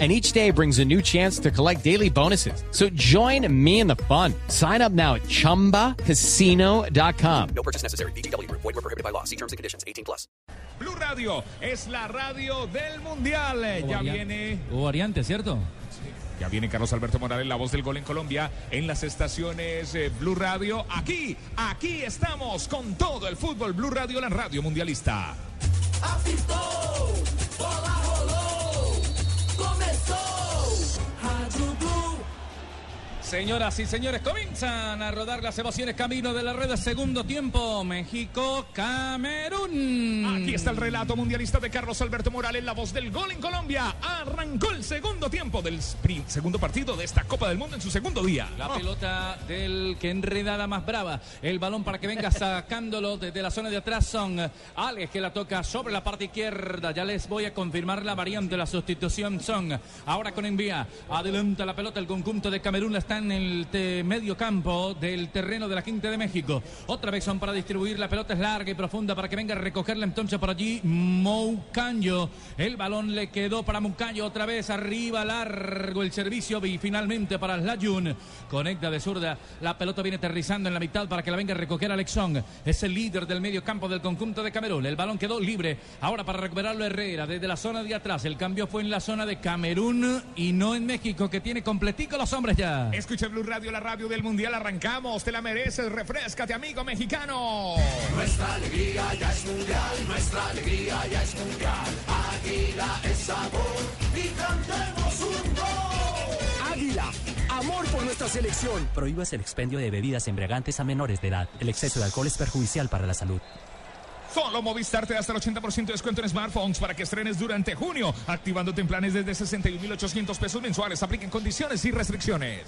and each day brings a new chance to collect daily bonuses. So join me in the fun. Sign up now at ChumbaCasino.com. No purchase necessary. BGW. Void were prohibited by law. See terms and conditions. 18 plus. Blue Radio es la radio del Mundial. Ya viene... Hubo variante, ¿cierto? Ya viene Carlos Alberto Morales, la voz del gol en Colombia, en las estaciones eh, Blue Radio. Aquí, aquí estamos con todo el fútbol. Blue Radio, la radio mundialista. Señoras y señores, comienzan a rodar las emociones camino de la red de segundo tiempo. México, Camerún. Aquí está el relato mundialista de Carlos Alberto Morales, la voz del gol en Colombia. Arrancó el segundo tiempo del sprint, segundo partido de esta Copa del Mundo en su segundo día. La Oh. pelota del que enreda la más brava. El balón para que venga sacándolo desde la zona de atrás son Alex que la toca sobre la parte izquierda. Ya les voy a confirmar la variante, la sustitución son ahora con envía. Adelanta la pelota el conjunto de Camerún. Está en el medio campo del terreno de la Quinta de México. Otra vez son para distribuir. La pelota es larga y profunda para que venga a recogerla entonces por allí Moucanyo. El balón le quedó para Moucanyo otra vez arriba largo el servicio y finalmente para Layun. Conecta de zurda. La pelota viene aterrizando en la mitad para que la venga a recoger Alexón. Es el líder del medio campo del conjunto de Camerún. El balón quedó libre. Ahora para recuperarlo Herrera desde la zona de atrás. El cambio fue en la zona de Camerún y no en México que tiene completico los hombres ya. Escucha Blue Radio, la radio del Mundial. Arrancamos, te la mereces. Refrescate, amigo mexicano. Águila, amor por nuestra selección. Prohíbas el expendio de bebidas embriagantes a menores de edad. El exceso de alcohol es perjudicial para la salud. Solo Movistar te da hasta el 80% de descuento en smartphones para que estrenes durante junio, activándote en planes desde 61.800 pesos mensuales. Apliquen condiciones y restricciones.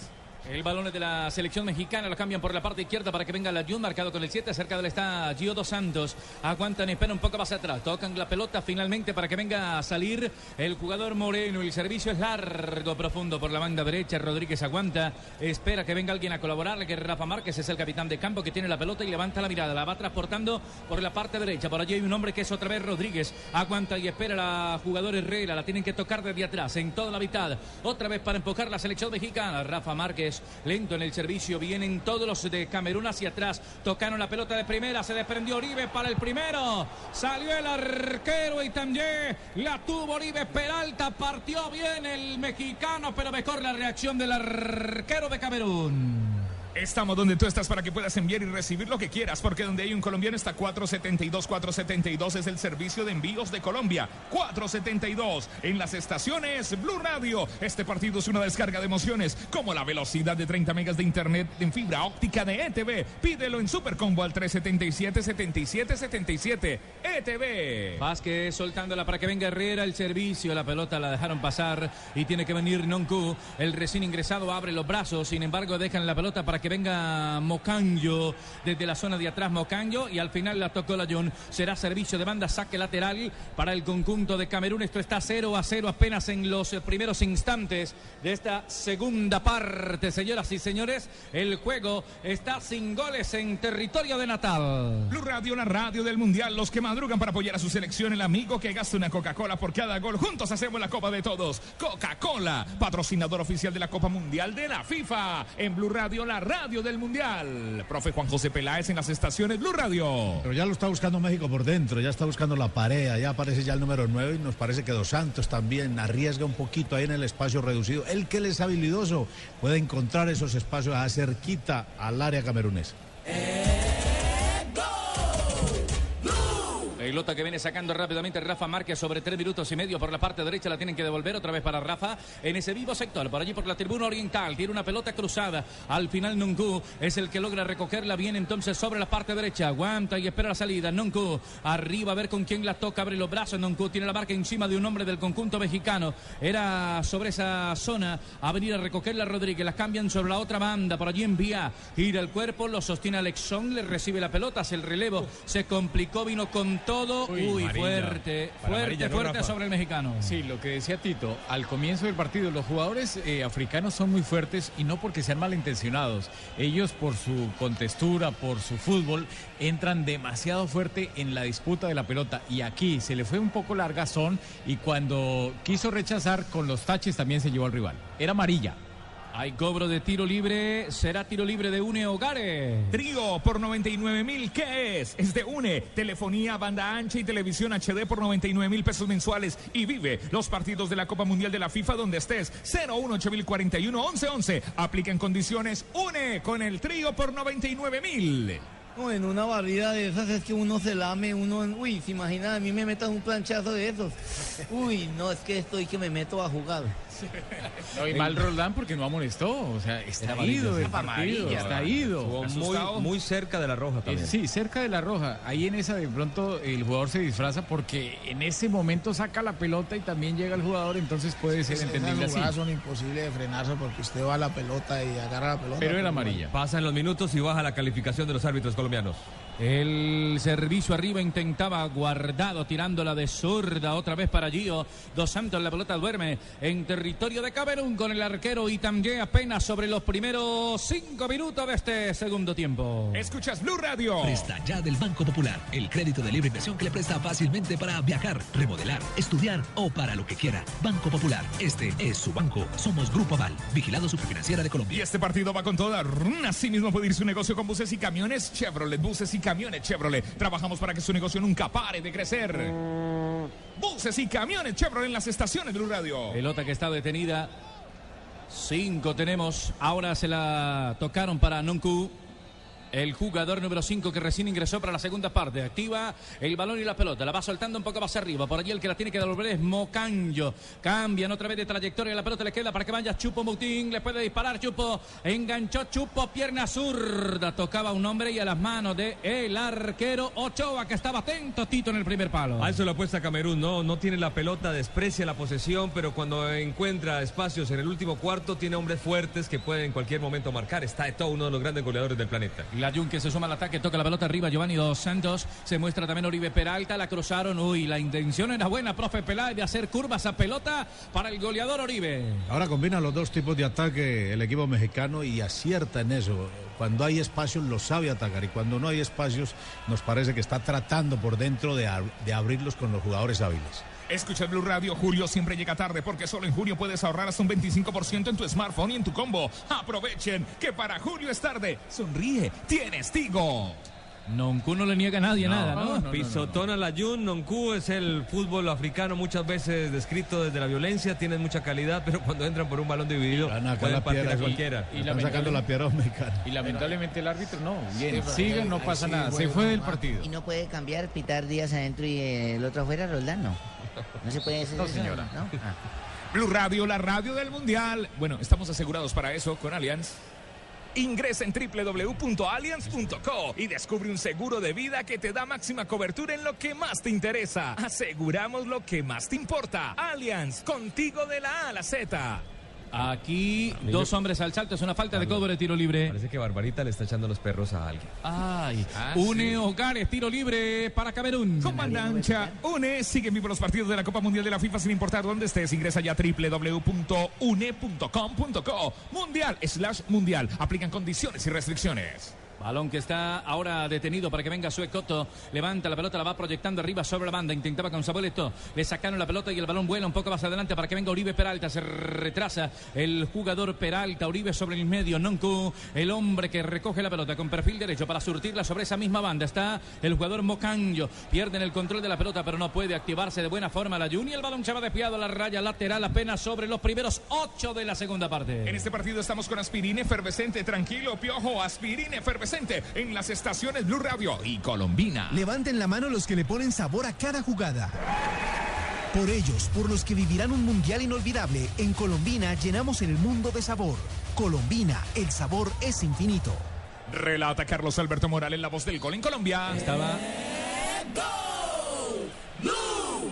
El balón es de la selección mexicana, lo cambian por la parte izquierda para que venga la Jun, marcado con el 7, cerca de él está Gio Dos Santos. Aguantan, esperan un poco más atrás, tocan la pelota finalmente para que venga a salir el jugador Moreno. El servicio es largo, profundo por la banda derecha. Rodríguez aguanta, espera que venga alguien a colaborar, que Rafa Márquez es el capitán de campo que tiene la pelota y levanta la mirada, la va transportando por la parte derecha. Por allí hay un hombre que es otra vez Rodríguez, aguanta y espera la jugador Herrera, la tienen que tocar desde atrás, en toda la mitad. Otra vez para empujar la selección mexicana, Rafa Márquez lento en el servicio, vienen todos los de Camerún hacia atrás, tocaron la pelota de primera, se desprendió Oribe para el primero, salió el arquero y también la tuvo Oribe Peralta, partió bien el mexicano, pero mejor la reacción del arquero de Camerún. Estamos donde tú estás para que puedas enviar y recibir lo que quieras, porque donde hay un colombiano está 472. 472 es el servicio de envíos de Colombia. 472 en las estaciones Blue Radio. Este partido es una descarga de emociones, como la velocidad de 30 megas de internet en fibra óptica de ETV. Pídelo en Supercombo al 377-7777. ETV. Vázquez soltándola para que venga Herrera el servicio, la pelota la dejaron pasar y tiene que venir Noncu, el recién ingresado abre los brazos, sin embargo dejan la pelota para que venga Mocanjo desde la zona de atrás Mocanjo y al final la tocó la Jun, será servicio de banda, saque lateral para el conjunto de Camerún, esto está 0 a 0 apenas en los primeros instantes de esta segunda parte, señoras y señores, el juego está sin goles en territorio de Natal. Blue Radio, la radio del Mundial. Los que madrugan para apoyar a su selección, el amigo que gasta una Coca-Cola por cada gol. Juntos hacemos la Copa de Todos. Coca-Cola, patrocinador oficial de la Copa Mundial de la FIFA. En Blue Radio, la radio del Mundial. Profe Juan José Peláez en las estaciones Blue Radio. Pero ya lo está buscando México por dentro, ya está buscando la pared, ya aparece ya el número 9 y nos parece que Dos Santos también arriesga un poquito ahí en el espacio reducido. El que él es habilidoso puede encontrar esos espacios a cerquita al área camerunesa. Pelota que viene sacando rápidamente Rafa Márquez sobre tres minutos y medio por la parte derecha. La tienen que devolver otra vez para Rafa en ese vivo sector. Por allí por la tribuna oriental. Tiene una pelota cruzada. Al final Nuncu es el que logra recogerla bien entonces sobre la parte derecha. Aguanta y espera la salida. Nuncu arriba a ver con quién la toca. Abre los brazos. Nuncu tiene la marca encima de un hombre del conjunto mexicano. Era sobre esa zona a venir a recogerla Rodríguez. La cambian sobre la otra banda. Por allí envía. Gira el cuerpo. Lo sostiene Alexón. Le recibe la pelota. Hace el relevo. Se complicó. Vino con todo todo. Uy, fuerte, fuerte, amarilla, ¿no, fuerte sobre el mexicano. Sí, lo que decía Tito, al comienzo del partido los jugadores eh, africanos son muy fuertes y no porque sean malintencionados. Ellos por su contextura, por su fútbol, entran demasiado fuerte en la disputa de la pelota y aquí se le fue un poco largazón y cuando quiso rechazar con los taches también se llevó al rival. Era amarilla. Hay cobro de tiro libre. Será tiro libre de Une Hogares. Trío por 99 mil, ¿qué es? Es de UNE, telefonía, banda ancha y televisión HD por 99 mil pesos mensuales y vive los partidos de la Copa Mundial de la FIFA donde estés. 018041 1111. Aplica en condiciones UNE con el trío por 99 mil. No, en una barrida de esas es que uno se lame, uno, uy, se imagina, a mí me metan un planchazo de esos. Uy, no, es que estoy que me meto a jugar. No, y mal Roldán porque no amonestó. O sea, está ido del partido. Está ido. Muy, muy cerca de la roja Eh, también. Sí, cerca de la roja. Ahí en esa de pronto el jugador se disfraza porque en ese momento saca la pelota y también llega el jugador, entonces puede ser entendible Esas así. jugadas son imposibles de frenarse porque usted va a la pelota y agarra la pelota. Pero era amarilla. Pasan los minutos y baja la calificación de los árbitros colombianos. El servicio arriba intentaba guardado tirándola de zurda otra vez para Gio. Dos Santos la pelota duerme en territorio de Camerún con el arquero Itamgue apenas sobre los primeros cinco minutos de este segundo tiempo. Escuchas Blue Radio. Presta ya del Banco Popular, el crédito de libre inversión que le presta fácilmente para viajar, remodelar, estudiar o para lo que quiera. Banco Popular, este es su banco. Somos Grupo Aval, vigilado superfinanciera de Y Colombia. este partido va con toda. Así mismo puede ir su negocio con buses y camiones Chevrolet. Buses y camiones Chevrolet. Trabajamos para que su negocio nunca pare de crecer. Buses y camiones Chevrolet en las estaciones de Blue Radio. Pelota que está detenida. Cinco tenemos. Ahora se la tocaron para Nunku. El jugador número 5 que recién ingresó para la segunda parte. Activa el balón y la pelota. La va soltando un poco más arriba. Por allí el que la tiene que devolver es Mocanjo. Cambian otra vez de trayectoria. La pelota le queda para que vaya Chupo Moutín. Le puede disparar Chupo. Enganchó Chupo. Pierna zurda. Tocaba un hombre y a las manos de el arquero Ochoa que estaba atento Tito en el primer palo. A eso lo apuesta Camerún, no, no tiene la pelota, desprecia la posesión, pero cuando encuentra espacios en el último cuarto tiene hombres fuertes que pueden en cualquier momento marcar. Está todo uno de los grandes goleadores del planeta. La Jun que se suma al ataque, toca la pelota arriba, Giovanni Dos Santos, se muestra también Oribe Peralta, la cruzaron, uy, la intención era buena, profe Peláez, de hacer curvas a pelota para el goleador Oribe. Ahora combina los dos tipos de ataque el equipo mexicano y acierta en eso. Cuando hay espacios lo sabe atacar y cuando no hay espacios nos parece que está tratando por dentro de, de abrirlos con los jugadores hábiles. Escucha Blue Radio, Julio siempre llega tarde porque solo en junio puedes ahorrar hasta un 25% en tu smartphone y en tu combo. Aprovechen que para Julio es tarde. Sonríe, tienes Tigo. Noncu no le niega a nadie nada, ¿no? Pisotón a la Jun, Noncu es el fútbol africano muchas veces descrito desde la violencia, tienen mucha calidad, pero cuando entran por un balón dividido pueden la partir piedra a y- cualquiera. y Están sacando la piedra a un mexicano. Y lamentablemente el árbitro no. Bien, Sí, ahí- no ahí pasa sí, nada. Se fue del partido. Y no puede cambiar, pitar días adentro y eh, el otro afuera, Roldán, no. No se puede hacer No, eso, señora. ¿no? Ah. Blue Radio, la radio del mundial. Bueno, estamos asegurados para eso con Allianz. Ingresa en www.allianz.co y descubre un seguro de vida que te da máxima cobertura en lo que más te interesa. Aseguramos lo que más te importa. Allianz, contigo de la A a la Z. Aquí dos hombres al salto, es una falta de cobro de tiro libre. Parece que Barbarita le está echando los perros a alguien. Ay, Ah, une sí. Hogares, tiro libre para Camerún. Comandancha, UNE, sigue vivo los partidos de la Copa Mundial de la FIFA sin importar dónde estés. Ingresa ya a www.une.com.co. Mundial slash mundial. Aplican condiciones y restricciones. Balón que está ahora detenido para que venga Sue Coto. Levanta la pelota, la va proyectando arriba sobre la banda. Intentaba con Saboleto. Le sacaron la pelota y el balón vuela un poco más adelante para que venga Uribe Peralta. Se retrasa el jugador Peralta. Uribe sobre el medio. Noncu, el hombre que recoge la pelota con perfil derecho para surtirla sobre esa misma banda. Está el jugador Mocanjo. Pierden el control de la pelota, pero no puede activarse de buena forma la Juni. El balón se va desviado a la raya lateral apenas sobre los primeros ocho de la segunda parte. En este partido estamos con aspirina efervescente. Tranquilo, piojo, aspirina efervescente. En las estaciones Blue Radio y Colombina. Levanten la mano los que le ponen sabor a cada jugada. Por ellos, por los que vivirán un mundial inolvidable, en Colombina llenamos el mundo de sabor. Colombina, el sabor es infinito. Relata Carlos Alberto Morales, la voz del gol en Colombia. Estaba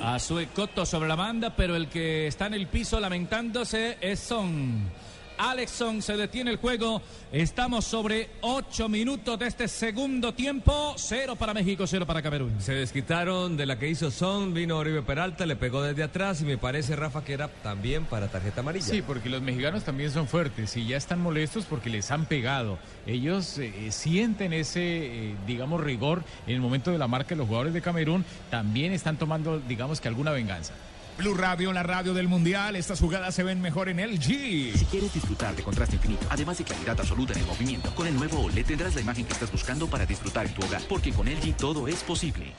a Sue Coto sobre la banda, pero el que está en el piso lamentándose es Son. Alexson se detiene el juego. Estamos sobre ocho minutos de este segundo tiempo. Cero para México, cero para Camerún. Se desquitaron de la que hizo Son, vino Oribe Peralta, le pegó desde atrás y me parece, Rafa, que era también para tarjeta amarilla. Sí, porque los mexicanos también son fuertes y ya están molestos porque les han pegado. Ellos eh, sienten ese, eh, digamos, rigor en el momento de la marca de los jugadores de Camerún. También están tomando, digamos que alguna venganza. Blue Radio, la radio del mundial. Estas jugadas se ven mejor en LG. Si quieres disfrutar de contraste infinito, además de claridad absoluta en el movimiento, con el nuevo OLED tendrás la imagen que estás buscando para disfrutar en tu hogar, porque con LG todo es posible.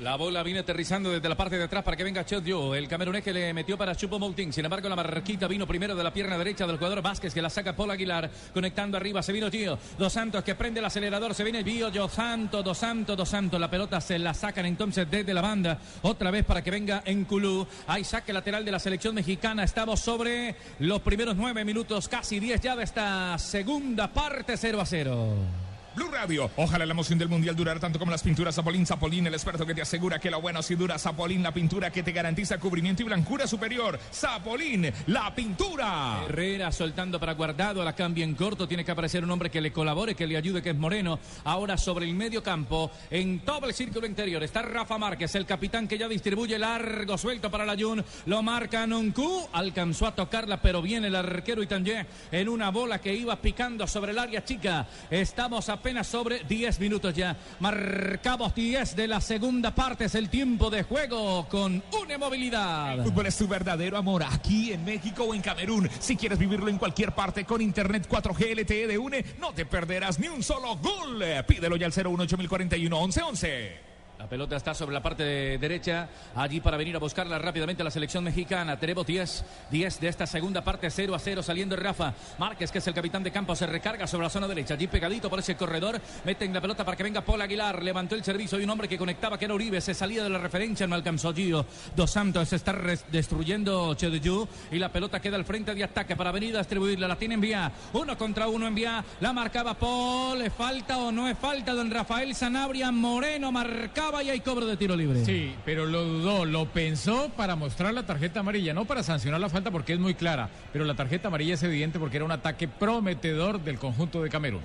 La bola viene aterrizando desde la parte de atrás para que venga Dio, el camerunés que le metió para Chupo Moutin. Sin embargo, la marquita vino primero de la pierna derecha del jugador Vázquez que la saca Paul Aguilar. Conectando arriba, se vino Gio. Dos Santos que prende el acelerador. Se viene Gio, Dos Santos, Dos Santos, Dos Santos. La pelota se la sacan entonces desde la banda. Otra vez para que venga en Culú. Hay saque lateral de la selección mexicana. Estamos sobre los primeros nueve minutos, casi diez ya de esta segunda parte, 0 a 0. Blue Radio. Ojalá la emoción del mundial durara tanto como las pinturas Zapolín. Zapolín, el experto que te asegura que lo bueno sí dura. Zapolín, la pintura que te garantiza cubrimiento y blancura superior. Zapolín, la pintura. Herrera soltando para guardado. La cambia en corto. Tiene que aparecer un hombre que le colabore, que le ayude, que es Moreno. Ahora sobre el medio campo, en todo el círculo interior, está Rafa Márquez, el capitán que ya distribuye largo suelto para la Jun. Lo marca Noncu. Alcanzó a tocarla, pero viene el arquero Itanje en una bola que iba picando sobre el área chica. Estamos a apenas sobre 10 minutos ya. Marcamos 10 de la segunda parte. Es el tiempo de juego con una movilidad. El fútbol es tu verdadero amor aquí en México o en Camerún. Si quieres vivirlo en cualquier parte con Internet 4G LTE de UNE, no te perderás ni un solo gol. Pídelo ya al 018041 1111. La pelota está sobre la parte de derecha, allí para venir a buscarla rápidamente la selección mexicana. Tenemos 10, 10 de esta segunda parte, 0 a 0, saliendo Rafa Márquez, que es el capitán de campo, se recarga sobre la zona derecha, allí pegadito por ese corredor, meten la pelota para que venga Paul Aguilar, levantó el servicio y un hombre que conectaba, que era Uribe, se salía de la referencia, no alcanzó Gio. Dos Santos está destruyendo Chedeyu y la pelota queda al frente de ataque para venir a distribuirla, la tiene envía, uno contra uno envía, la marcaba Paul, ¿le falta o no es falta? Don Rafael Sanabria Moreno marcaba y hay cobro de tiro libre. Sí, pero lo dudó, lo pensó para mostrar la tarjeta amarilla, no para sancionar la falta porque es muy clara, pero la tarjeta amarilla es evidente porque era un ataque prometedor del conjunto de Camerún.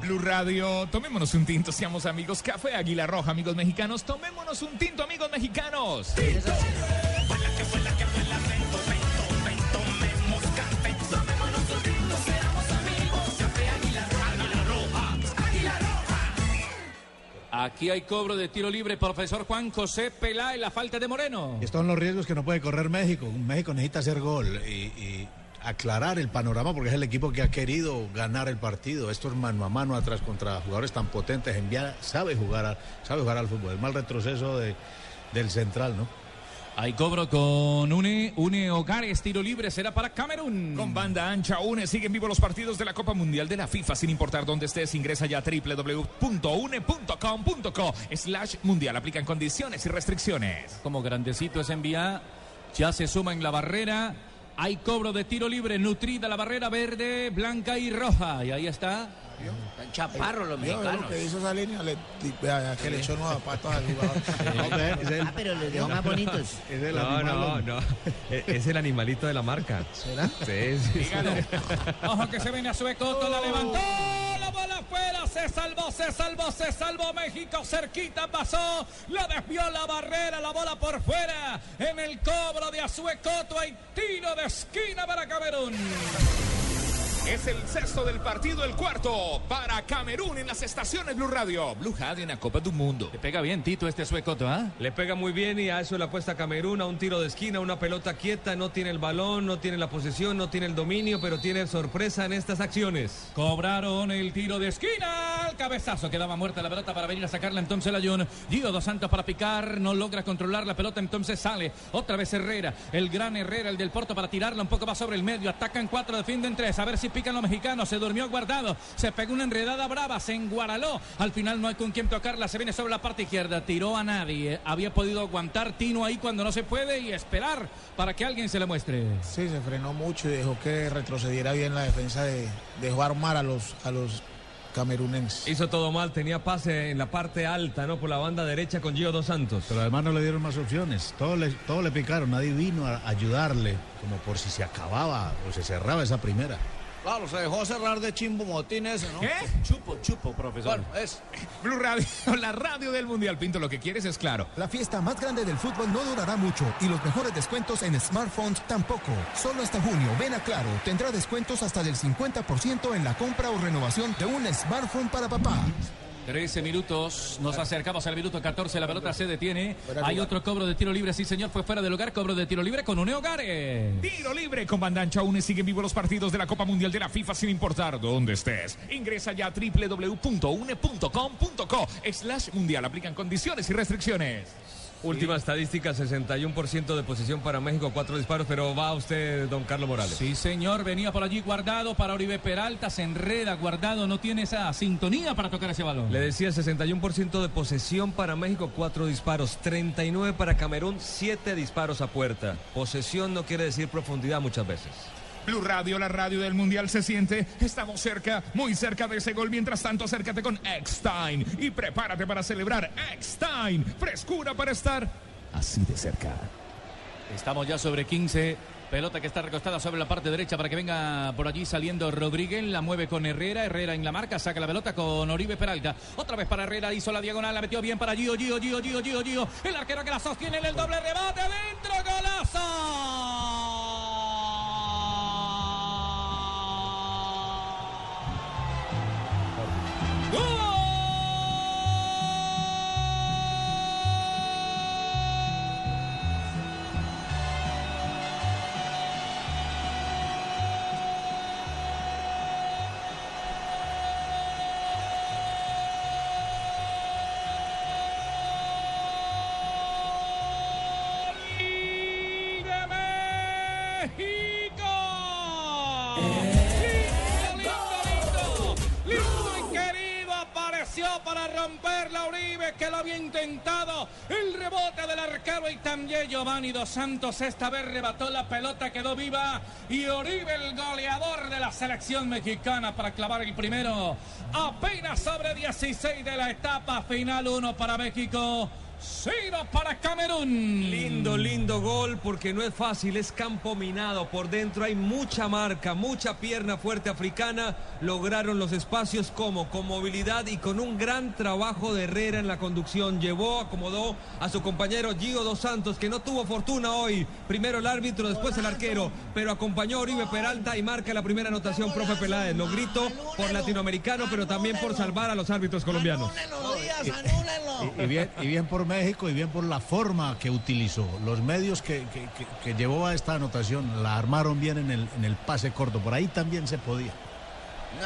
Blue Radio, tomémonos un tinto, seamos amigos. Café Águila Roja, amigos mexicanos. Tomémonos un tinto, amigos mexicanos. ¡Tinto! Aquí hay cobro de tiro libre, profesor Juan José Peláez, la falta de Moreno. Estos son los riesgos que no puede correr México. México necesita hacer gol y, aclarar el panorama porque es el equipo que ha querido ganar el partido. Esto es mano a mano atrás contra jugadores tan potentes. Enviar, sabe jugar, sabe jugar al fútbol. El mal retroceso de, del central, ¿no? Hay cobro con Une, Une Hogares, tiro libre será para Camerún. Con banda ancha Une siguen vivos los partidos de la Copa Mundial de la FIFA sin importar dónde estés. Ingresa ya a www.une.com.co slash mundial. Aplican condiciones y restricciones. Como grandecito es envía, ya se suma en la barrera. Hay cobro de tiro libre, nutrida la barrera verde, blanca y roja. Y ahí está están chaparros los mexicanos. Lo que hizo esa línea le, que le echó nuevos zapatos al jugador. ah, pero los dejó más bonitos. Es el no, no, no. Es el animalito de la marca. ¿Será? Sí, sí. Ojo que se viene a Suecoto, la levantó. La bola afuera, se salvó, se salvó, se salvó México, cerquita pasó, la desvió la barrera, la bola por fuera, en el cobro de Azuecoto hay tiro de esquina para Camerún. Es el sexto del partido, el cuarto para Camerún en las estaciones Blue Radio. Blue Radio en la Copa del Mundo. Le pega bien Tito este suecoto, ¿ah? Le pega muy bien y a eso le apuesta Camerún, a un tiro de esquina, una pelota quieta, no tiene el balón, no tiene la posesión, no tiene el dominio, pero tiene sorpresa en estas acciones. Cobraron el tiro de esquina, el cabezazo, quedaba muerta la pelota para venir a sacarla entonces el Ayun. Gio Dos Santos para picar, no logra controlar la pelota, entonces sale. Otra vez Herrera, el gran Herrera, el del Porto para tirarla un poco más sobre el medio. Atacan cuatro, defienden tres, a ver si pican los mexicanos. Se durmió guardado. Se pegó una enredada brava. Se enguaraló. Al final no hay con quién tocarla. Se viene sobre la parte izquierda. Tiró a nadie. Había podido aguantar Tino ahí cuando no se puede y esperar para que alguien se le muestre. Sí, se frenó mucho y dejó que retrocediera bien la defensa de, de a los, a los camerunense. Hizo todo mal, tenía pase en la parte alta, ¿no? Por la banda derecha con Gio Dos Santos. Pero además no le dieron más opciones. Todo le, todo le picaron. Nadie vino a ayudarle, como por si se acababa o se cerraba esa primera. Claro, se dejó cerrar de chimbo motín ese, ¿no? ¿Qué? Chupo, chupo, profesor. Bueno, es. Blue Radio, la radio del Mundial. Pinto, lo que quieres es claro. La fiesta más grande del fútbol no durará mucho y los mejores descuentos en smartphones tampoco. Solo hasta junio, ven a Claro, tendrá descuentos hasta del 50% en la compra o renovación de un smartphone para papá. 13 minutos, nos acercamos al minuto 14, la pelota se detiene. Hay otro cobro de tiro libre, sí señor, fue fuera del lugar, cobro de tiro libre con un Gare. Tiro libre con Bandancha aún siguen vivos los partidos de la Copa Mundial de la FIFA sin importar dónde estés. Ingresa ya a www.une.com.co slash mundial. Aplican condiciones y restricciones. Última estadística, 61% de posesión para México, cuatro disparos, pero va usted, don Carlos Morales. Sí, señor, venía por allí guardado para Oribe Peralta, se enreda guardado, no tiene esa sintonía para tocar ese balón. Le decía 61% de posesión para México, cuatro disparos, 39 para Camerún, siete disparos a puerta. Posesión no quiere decir profundidad muchas veces. Blue Radio, la radio del Mundial se siente. Estamos cerca, muy cerca de ese gol. Mientras tanto, acércate con Eckstein y prepárate para celebrar Eckstein. Frescura para estar así de cerca. Estamos ya sobre 15. Pelota que está recostada sobre la parte derecha para que venga por allí saliendo Rodríguez. La mueve con Herrera. Herrera en la marca. Saca la pelota con Oribe Peralta. Otra vez para Herrera. Hizo la diagonal. La metió bien para Gio. Gio, Gio, Gio, Gio, Gio. El arquero que la sostiene en el doble rebate. Adentro. ¡Golazo! Intentado. El rebote del arquero y también Giovanni Dos Santos esta vez rebató la pelota, quedó viva y Uribe el goleador de la selección mexicana para clavar el primero. Apenas sobre 16 de la etapa final, uno para México. Cero para Camerún. Lindo, lindo gol porque no es fácil, es campo minado. Por dentro hay mucha marca, mucha pierna fuerte africana. Lograron los espacios como con movilidad y con un gran trabajo de Herrera en la conducción. Llevó, acomodó a su compañero Gio Dos Santos que no tuvo fortuna hoy. Primero el árbitro, después el arquero, pero acompañó a Oribe Peralta y marca la primera anotación, profe Peláez. Lo grito por latinoamericano, pero también por salvar a los árbitros colombianos. Y, y bien, y bien por México y bien por la forma que utilizó. Los medios que, que- que- que llevó a esta anotación la armaron bien en el, en el pase corto. Por ahí también se podía.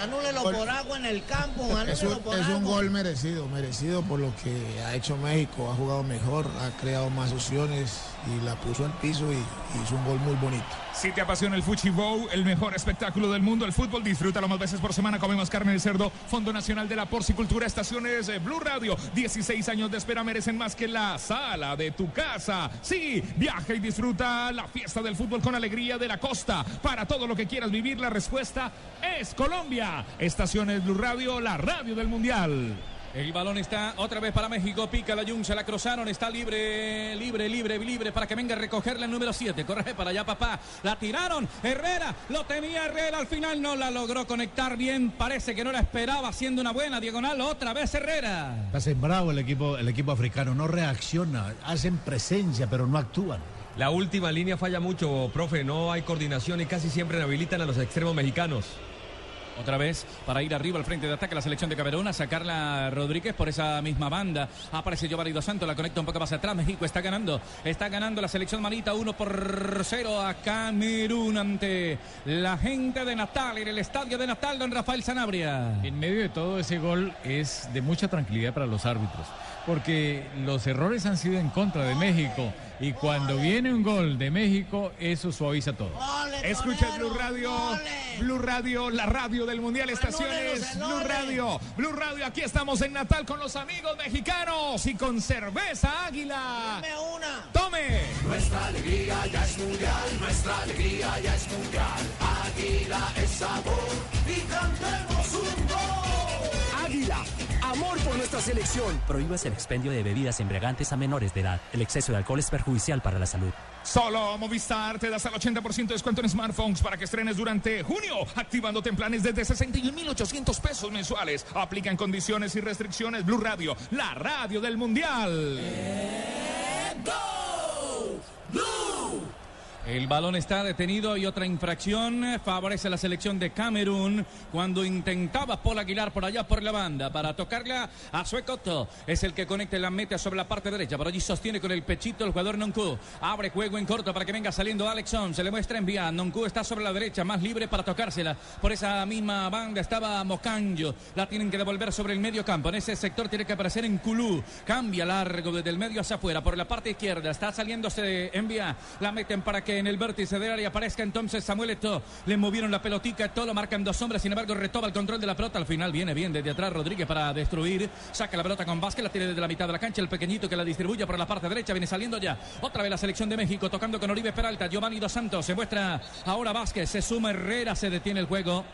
Anúlelo por agua en el campo, Es un, anúlelo por es un gol merecido, merecido por lo que ha hecho México. Ha jugado mejor, ha creado más opciones y la puso al piso y, hizo un gol muy bonito. Si te apasiona el Fuchibow, el mejor espectáculo del mundo, el fútbol, disfrútalo más veces por semana. Comemos carne de cerdo, Fondo Nacional de la Porcicultura, estaciones eh, Blue Radio. 16 años de espera merecen más que la sala de tu casa. Sí, viaja y disfruta la fiesta del fútbol con alegría de la costa. Para todo lo que quieras vivir, la respuesta es Colombia. Estaciones Blue Radio, la radio del Mundial. El balón está otra vez para México. Pica la Jun, se la cruzaron. Está libre, libre, libre, libre para que venga a recogerla el número 7. Corre para allá, papá. La tiraron. Herrera lo tenía Herrera. Al final no la logró conectar bien. Parece que no la esperaba haciendo una buena diagonal. Otra vez Herrera. Está sembrado el equipo, el equipo africano. No reacciona. Hacen presencia, pero no actúan. La última línea falla mucho, profe. No hay coordinación y casi siempre habilitan a los extremos mexicanos. Otra vez para ir arriba al frente de ataque la selección de Camerún a sacarla Rodríguez por esa misma banda. Aparece Giovanni Dos Santos, la conecta un poco más atrás. México está ganando. Está ganando la selección manita 1 por 0 a Camerún ante la gente de Natal en el estadio de Natal, don Rafael Sanabria. En medio de todo ese gol es de mucha tranquilidad para los árbitros, porque los errores han sido en contra de México y cuando viene un gol de México eso suaviza todo. Escucha Blue Radio, Blue Radio, la radio del Mundial Estaciones, Blue Radio, Blue Radio, aquí estamos en Natal con los amigos mexicanos y con cerveza Águila. una. Tome. Nuestra alegría ya es mundial, nuestra alegría ya es mundial. Águila es sabor y cantemos un gol. Águila. Amor por nuestra selección. Prohíbas el expendio de bebidas embriagantes a menores de edad. El exceso de alcohol es perjudicial para la salud. Solo Movistar te das al 80% de descuento en smartphones para que estrenes durante junio, activándote en planes desde 61.800 pesos mensuales. Aplican condiciones y restricciones. Blue Radio, la radio del Mundial. El balón está detenido y otra infracción favorece a la selección de Camerún cuando intentaba Paul Aguilar por allá por la banda para tocarla a Suecoto. Es el que conecta la meta sobre la parte derecha. Por allí sostiene con el pechito el jugador Nonku. Abre juego en corto para que venga saliendo Alexon. Se le muestra en vía. Nonku está sobre la derecha, más libre para tocársela. Por esa misma banda estaba Mocanjo. La tienen que devolver sobre el medio campo. En ese sector tiene que aparecer en Kulú. Cambia largo desde el medio hacia afuera. Por la parte izquierda está saliéndose en vía. La meten para que en el vértice del área aparezca entonces Samuel Eto'o. Le movieron la pelotica, Eto'o lo marcan dos hombres, sin embargo retoma el control de la pelota. Al final viene bien desde atrás Rodríguez para destruir. Saca la pelota con Vázquez, la tiene desde la mitad de la cancha. El pequeñito que la distribuye por la parte derecha viene saliendo ya. Otra vez la selección de México tocando con Oribe Peralta. Giovanni Dos Santos se muestra ahora Vázquez, se suma Herrera, se detiene el juego.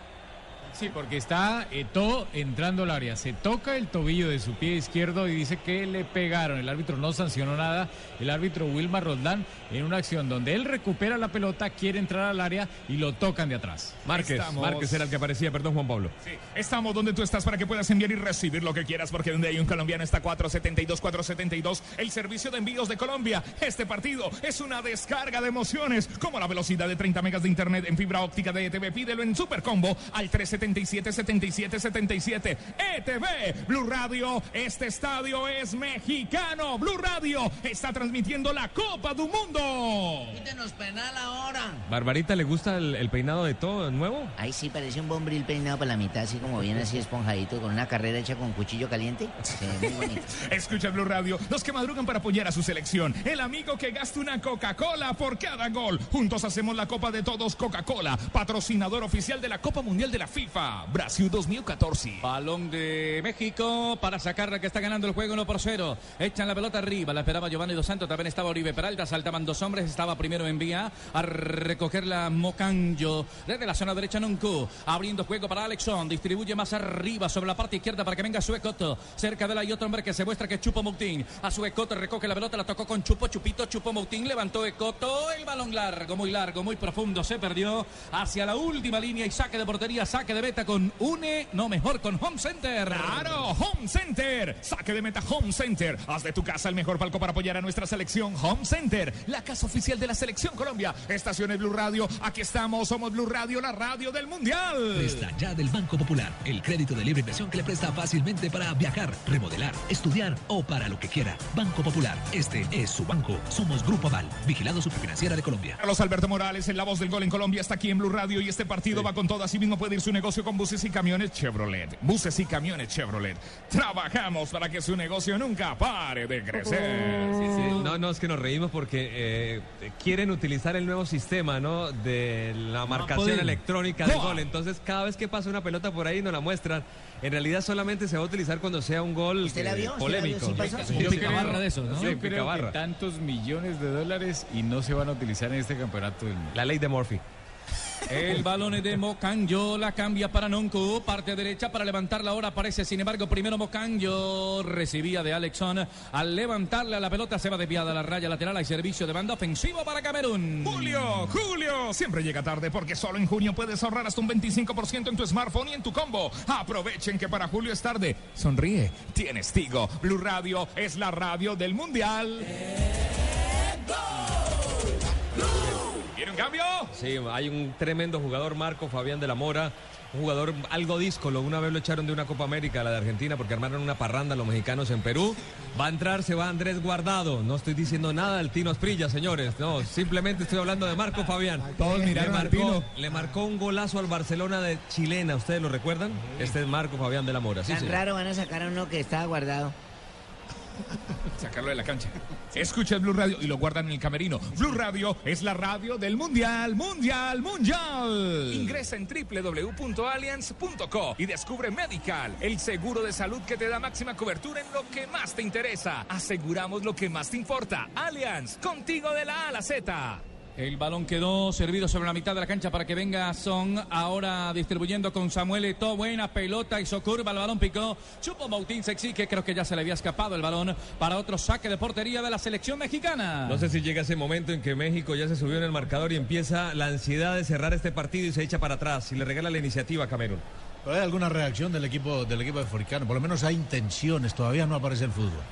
Sí, porque está Eto entrando al área. Se toca el tobillo de su pie izquierdo y dice que le pegaron. El árbitro no sancionó nada. El árbitro Wilmar Roldán en una acción donde él recupera la pelota, quiere entrar al área y lo tocan de atrás. Márquez, Márquez era el que aparecía, perdón Juan Pablo. Sí, estamos donde tú estás para que puedas enviar y recibir lo que quieras, porque donde hay un colombiano está 472, 472, el servicio de envíos de Colombia. Este partido es una descarga de emociones, como la velocidad de 30 megas de internet en fibra óptica de ETV. Pídelo en Super Combo al 377 77 77 ETV Blue Radio. Este estadio es mexicano. Blue Radio está transmitiendo la Copa del Mundo. Quítenos penal ahora. ¿Barbarita le gusta el, el peinado de todo nuevo? Ahí sí parece un bombril peinado por la mitad, así como bien así esponjadito, con una carrera hecha con cuchillo caliente. Sí, muy bonito. Escucha Blue Radio, los que madrugan para apoyar a su selección. El amigo que gasta una Coca-Cola por cada gol. Juntos hacemos la Copa de Todos Coca-Cola, patrocinador oficial de la Copa Mundial de la FIFA. Brasil 2014. Balón de México para sacarla que está ganando el juego 1 por 0. Echan la pelota arriba, la esperaba Giovanni Dos Santos, también estaba Oribe Peralta, saltaban dos hombres, estaba primero en vía a recoger la Mocanjo desde la zona derecha Nuncu, abriendo juego para Alexon, distribuye más arriba sobre la parte izquierda para que venga Suecoto, cerca de la y otro hombre que se muestra que es Chupo Moutin, a Suecoto recoge la pelota, la tocó con Chupo, Chupito, Chupo Moutin, levantó Ecoto, el balón largo, muy largo, muy profundo, se perdió hacia la última línea y saque de portería, saque de meta con UNE, no mejor con Home Center. Claro, Home Center. Saque de meta Home Center. Haz de tu casa el mejor palco para apoyar a nuestra selección Home Center, la casa oficial de la selección Colombia. Estaciones Blue Radio, aquí estamos, somos Blue Radio, la radio del Mundial. Presta ya del Banco Popular, el crédito de libre inversión que le presta fácilmente para viajar, remodelar, estudiar o para lo que quiera. Banco Popular, este es su banco. Somos Grupo Aval, vigilado superfinanciera de Colombia. Carlos Alberto Morales, en la voz del gol en Colombia, está aquí en Blue Radio y este partido va con todo. Así mismo puede ir su negocio con buses y camiones Chevrolet. Buses y camiones Chevrolet. Trabajamos para que su negocio nunca pare de crecer. Sí, sí. No, no, es que nos reímos porque eh, quieren utilizar el nuevo sistema, ¿no? De la marcación electrónica del gol. Entonces, cada vez que pasa una pelota por ahí, nos la muestran. En realidad, solamente se va a utilizar cuando sea un gol ¿Usted la vio? ¿Usted la vio? polémico. ¿Sí pasó? Sí, Yo sí, creo, Cabarra. de eso, Sí, Yo sí, creo Cabarra. que tantos millones de dólares y no se van a utilizar en este campeonato del mundo. La ley de Murphy. El balón es de Mocanjo, la cambia para Nonco, parte derecha para levantarla ahora aparece, sin embargo, primero Mocanjo recibía de Alexon, al levantarla la pelota se va desviada a la raya lateral, hay servicio de banda ofensivo para Camerún. Julio, Julio, siempre llega tarde porque solo en junio puedes ahorrar hasta un 25% en tu smartphone y en tu combo. Aprovechen que para Julio es tarde. Sonríe, tienes Tigo. Blue Radio es la radio del Mundial. ¿Quiere un cambio? Sí, hay un tremendo jugador, Marco Fabián de la Mora. Un jugador algo díscolo. Una vez lo echaron de una Copa América, la de Argentina, porque armaron una parranda los mexicanos en Perú. Va a entrar, se va Andrés Guardado. No estoy diciendo nada del Tino Asprilla, señores. No, simplemente estoy hablando de Marco Fabián. Todos le miraron al marcó, Tino. le marcó un golazo al Barcelona de chilena. ¿Ustedes lo recuerdan? Este es Marco Fabián de la Mora. Sí, Tan señor. raro van a sacar a uno que estaba guardado. Sacarlo de la cancha. Escucha Blue Radio y lo guardan en el camerino. Blue Radio es la radio del Mundial, Mundial, Mundial. Ingresa en www.allianz.co y descubre Medical, el seguro de salud que te da máxima cobertura en lo que más te interesa. Aseguramos lo que más te importa. Allianz, contigo de la A a la Z. El balón quedó servido sobre la mitad de la cancha para que venga Son. Ahora distribuyendo con Samuel Eto'o. Buena pelota, hizo curva, el balón picó. Chupo Moutín Sexy, que creo que ya se le había escapado el balón para otro saque de portería de la selección mexicana. No sé si llega ese momento en que México ya se subió en el marcador y empieza la ansiedad de cerrar este partido y se echa para atrás y le regala la iniciativa a Camerún. Pero hay alguna reacción del equipo del equipo africano, por lo menos hay intenciones, todavía no aparece el fútbol.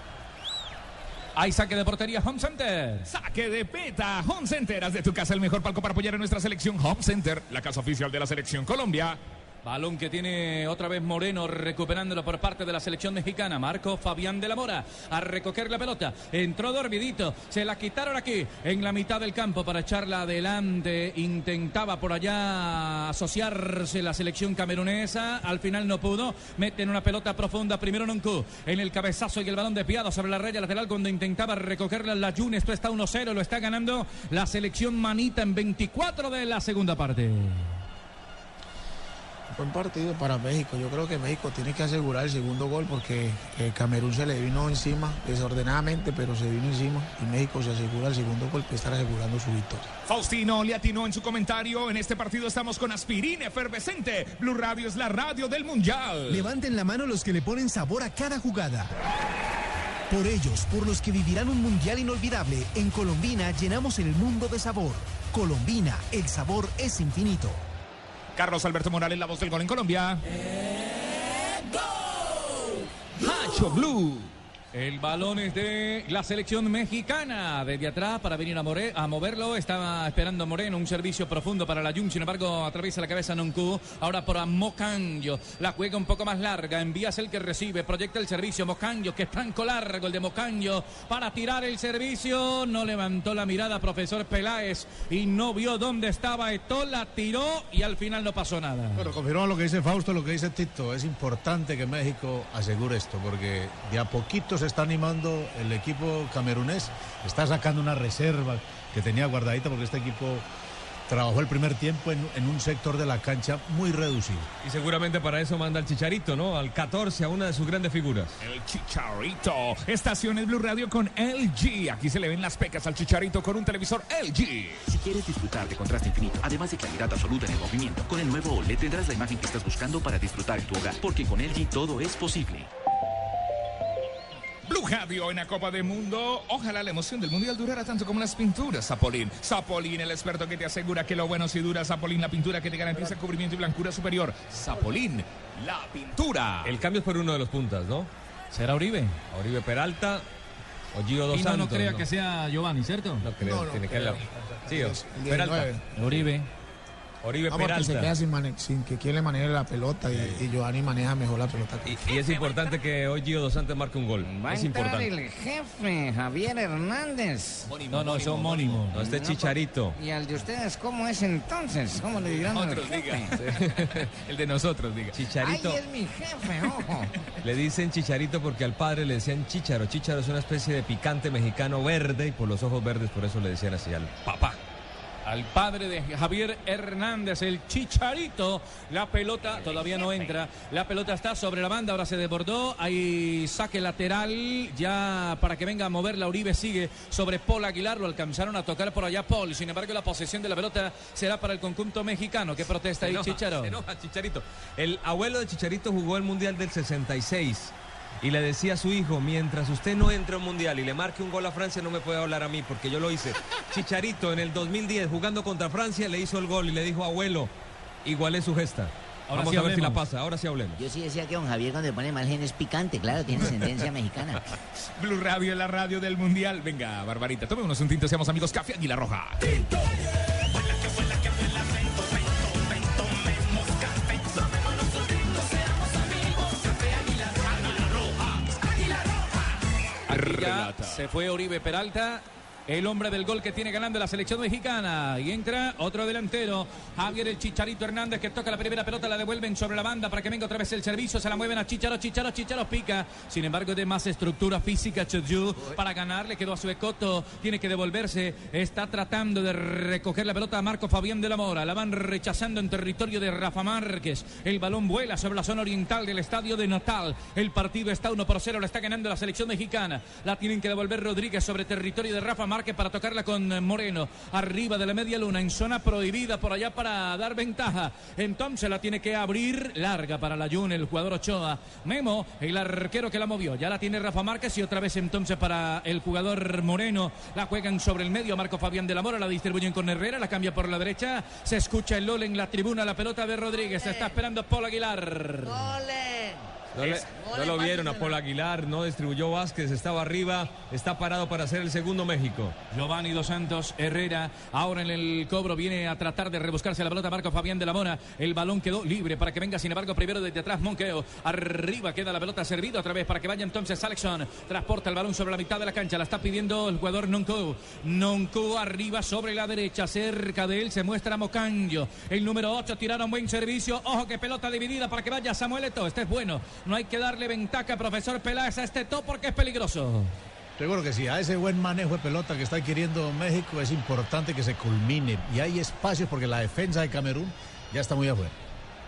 Hay saque de portería Home Center. Saque de peta. Home Center. Haz de tu casa el mejor palco para apoyar a nuestra selección. Home Center, la casa oficial de la selección Colombia. Balón que tiene otra vez Moreno recuperándolo por parte de la selección mexicana. Marco Fabián de la Mora a recoger la pelota. Entró dormidito. Se la quitaron aquí en la mitad del campo para echarla adelante. Intentaba por allá asociarse la selección camerunesa. Al final no pudo. Meten una pelota profunda. Primero Noncu en el cabezazo y el balón desviado sobre la raya lateral cuando intentaba recogerla la Jun. Esto está 1-0. Lo está ganando la selección manita en 24 de la segunda parte. Buen partido para México. Yo creo que México tiene que asegurar el segundo gol porque eh, Camerún se le vino encima desordenadamente, pero se vino encima y México se asegura el segundo gol que estar asegurando su victoria. Faustino le atinó en su comentario. En este partido estamos con aspirina efervescente. Blue Radio es la radio del Mundial. Levanten la mano los que le ponen sabor a cada jugada. Por ellos, por los que vivirán un mundial inolvidable, en Colombina llenamos el mundo de sabor. Colombina, el sabor es infinito. Carlos Alberto Morales, la voz del gol en Colombia. Macho Blue. El balón es de la selección mexicana. Desde atrás para venir a, more- a moverlo. Estaba esperando Moreno. Un servicio profundo para la Jun. Sin embargo, atraviesa la cabeza Noncu. Ahora por Mocanjo. La juega un poco más larga. Envías el que recibe. Proyecta el servicio. Mocanjo. Que franco largo el de Mocanjo. Para tirar el servicio. No levantó la mirada profesor Peláez. Y no vio dónde estaba Eto. La tiró y al final no pasó nada. Pero confirmamos lo que dice Fausto, lo que dice Tito. Es importante que México asegure esto, porque de a poquito se está animando el equipo camerunés. Está sacando una reserva que tenía guardadita, porque este equipo trabajó el primer tiempo en, en un sector de la cancha muy reducido. Y seguramente para eso manda al Chicharito, ¿no? Al 14, a una de sus grandes figuras. El Chicharito. Estaciones Blue Radio con LG. Aquí se le ven las pecas al Chicharito con un televisor LG. Si quieres disfrutar de contraste infinito, además de claridad absoluta en el movimiento, con el nuevo OLED tendrás la imagen que estás buscando para disfrutar en tu hogar, porque con LG todo es posible. Blue Radio en la Copa del Mundo. Ojalá la emoción del Mundial durara tanto como las pinturas, Zapolín. Zapolín, el experto que te asegura que lo bueno sí dura. Zapolín, la pintura que te garantiza cubrimiento y blancura superior. Zapolín, la pintura. El cambio es por uno de los puntas, ¿no? ¿Será Uribe? Oribe Peralta o Gio Dos Y no, no Santos. crea que sea Giovanni, ¿cierto? No creo, No, no tiene que creo. Sí, Peralta. 19. Uribe. Oribe Vamos, que se Peralta. queda sin, mane- sin que quien le maneje la pelota y, y Giovanni maneja mejor la pelota. que- Y es importante que hoy Gio Dos Santos marque un gol. Va Es importante. el jefe, Javier Hernández. No, no, es homónimo. No, este es Chicharito. ¿Y al de ustedes cómo es entonces? ¿Cómo le dirán al Otros jefe? diga. el de nosotros, diga. Chicharito. Ay, es mi jefe, ojo. Le dicen Chicharito porque al padre le decían Chicharo. Chicharo es una especie de picante mexicano verde y por los ojos verdes por eso le decían así al papá. Al padre de Javier Hernández, el chicharito. La pelota todavía no entra. La pelota está sobre la banda, ahora se desbordó. Hay saque lateral ya para que venga a mover. La Uribe sigue sobre Paul Aguilar. Lo alcanzaron a tocar por allá Paul. Sin embargo, la posesión de la pelota será para el conjunto mexicano. ¿Qué protesta ahí, Se enoja, Chicharo? se enoja, Chicharito. El abuelo de Chicharito jugó el Mundial del 66 y le decía a su hijo, mientras usted no entre a un Mundial y le marque un gol a Francia, no me puede hablar a mí porque yo lo hice. Chicharito en el 2010 jugando contra Francia le hizo el gol y le dijo, abuelo, igualé su gesta. Ahora Vamos sí a ver si la pasa, ahora sí hablemos. Yo sí decía que don Javier cuando le pone mal gen es picante, claro, tiene ascendencia mexicana. Blue Radio es la radio del Mundial. Venga, Barbarita, tomémonos un tinto, seamos amigos. Café Águila Roja. Aquí se fue Oribe Peralta. El hombre del gol que tiene ganando la selección mexicana. Y entra otro delantero. Javier el Chicharito Hernández que toca la primera pelota. La devuelven sobre la banda para que venga otra vez el servicio. Se la mueven a Chicharo. Chicharo, Chicharo pica. Sin embargo, de más estructura física. Choju para ganar. Le quedó a su Ecoto. Tiene que devolverse. Está tratando de recoger la pelota a Marco Fabián de la Mora. La van rechazando en territorio de Rafa Márquez. El balón vuela sobre la zona oriental del estadio de Natal. El partido está 1 por 0. La está ganando la selección mexicana. La tienen que devolver Rodríguez sobre territorio de Rafa Márquez para tocarla con Moreno. Arriba de la media luna, en zona prohibida por allá para dar ventaja. Entonces la tiene que abrir larga para la Jun, el jugador Ochoa. Memo, el arquero que la movió. Ya la tiene Rafa Márquez y otra vez entonces para el jugador Moreno. La juegan sobre el medio. Marco Fabián de la Mora la distribuyen con Herrera. La cambia por la derecha. Se escucha el LOL en la tribuna. La pelota de Rodríguez. Se está esperando Paul Aguilar. No, le- no lo vieron a Paul Aguilar, no distribuyó Vázquez, estaba arriba, está parado para hacer el segundo México. Giovanni Dos Santos, Herrera, ahora en el cobro viene a tratar de rebuscarse la pelota Marco Fabián de la Mora. El balón quedó libre para que venga, sin embargo, primero desde atrás Monqueo. Arriba queda la pelota servida otra vez para que vaya entonces Alexson. Transporta el balón sobre la mitad de la cancha, la está pidiendo el jugador Nonco. Nonco arriba sobre la derecha, cerca de él se muestra Mocanjo. El número 8 tiraron buen servicio. Ojo que pelota dividida para que vaya Samuel Eto'o. Este es bueno. No hay que darle ventaja, profesor Peláez, a este top porque es peligroso. Seguro que sí, a ese buen manejo de pelota que está adquiriendo México es importante que se culmine y hay espacios porque la defensa de Camerún ya está muy afuera.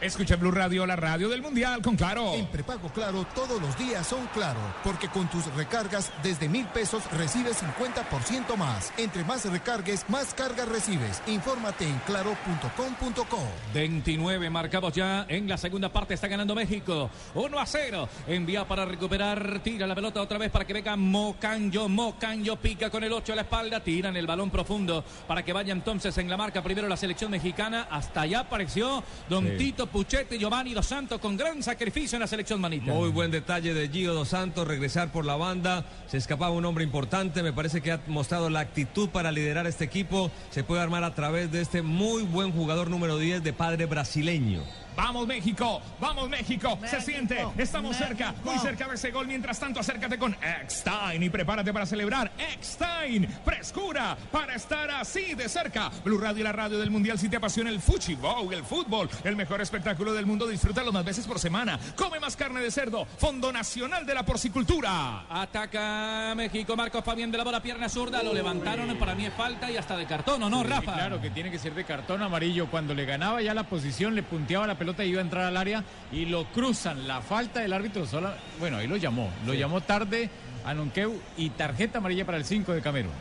Escucha Blue Radio, la radio del Mundial con Claro. En prepago Claro todos los días son Claro, porque con tus recargas desde mil pesos recibes 50% más. Entre más recargues, más cargas recibes. Infórmate en claro.com.co. 29 marcados ya en la segunda parte. Está ganando México. 1 a 0. Envía para recuperar. Tira la pelota otra vez para que venga Mocanjo. Mocanjo pica con el 8 a la espalda. Tiran el balón profundo para que vaya entonces en la marca primero la selección mexicana. Hasta allá apareció Don Sí. Tito Puchetti, Giovanni Dos Santos con gran sacrificio en la selección manita. Muy buen detalle de Gio Dos Santos, regresar por la banda. Se escapaba un hombre importante. Me parece que ha mostrado la actitud para liderar este equipo. Se puede armar a través de este muy buen jugador número 10 de padre brasileño. Vamos México, vamos México, se siente, estamos México. cerca, muy cerca de ese gol. Mientras tanto, acércate con Eckstein y prepárate para celebrar. Eckstein, frescura para estar así de cerca. Blue Radio, la radio del Mundial, si te apasiona el fuchibol, el fútbol, el mejor espectáculo del mundo, disfrútalo más veces por semana. Come más carne de cerdo, Fondo Nacional de la Porcicultura. Ataca México, Marcos Fabián de la bola, pierna zurda, lo levantaron, para mí es falta y hasta de cartón, ¿o no, Sí, Rafa? Claro que tiene que ser de cartón amarillo. Cuando le ganaba ya la posición, le punteaba la pelota y iba a entrar al área y lo cruzan. La falta del árbitro sola. Bueno, ahí lo llamó. Lo Sí. llamó tarde a Nonqueu y tarjeta amarilla para el 5 de Camerún.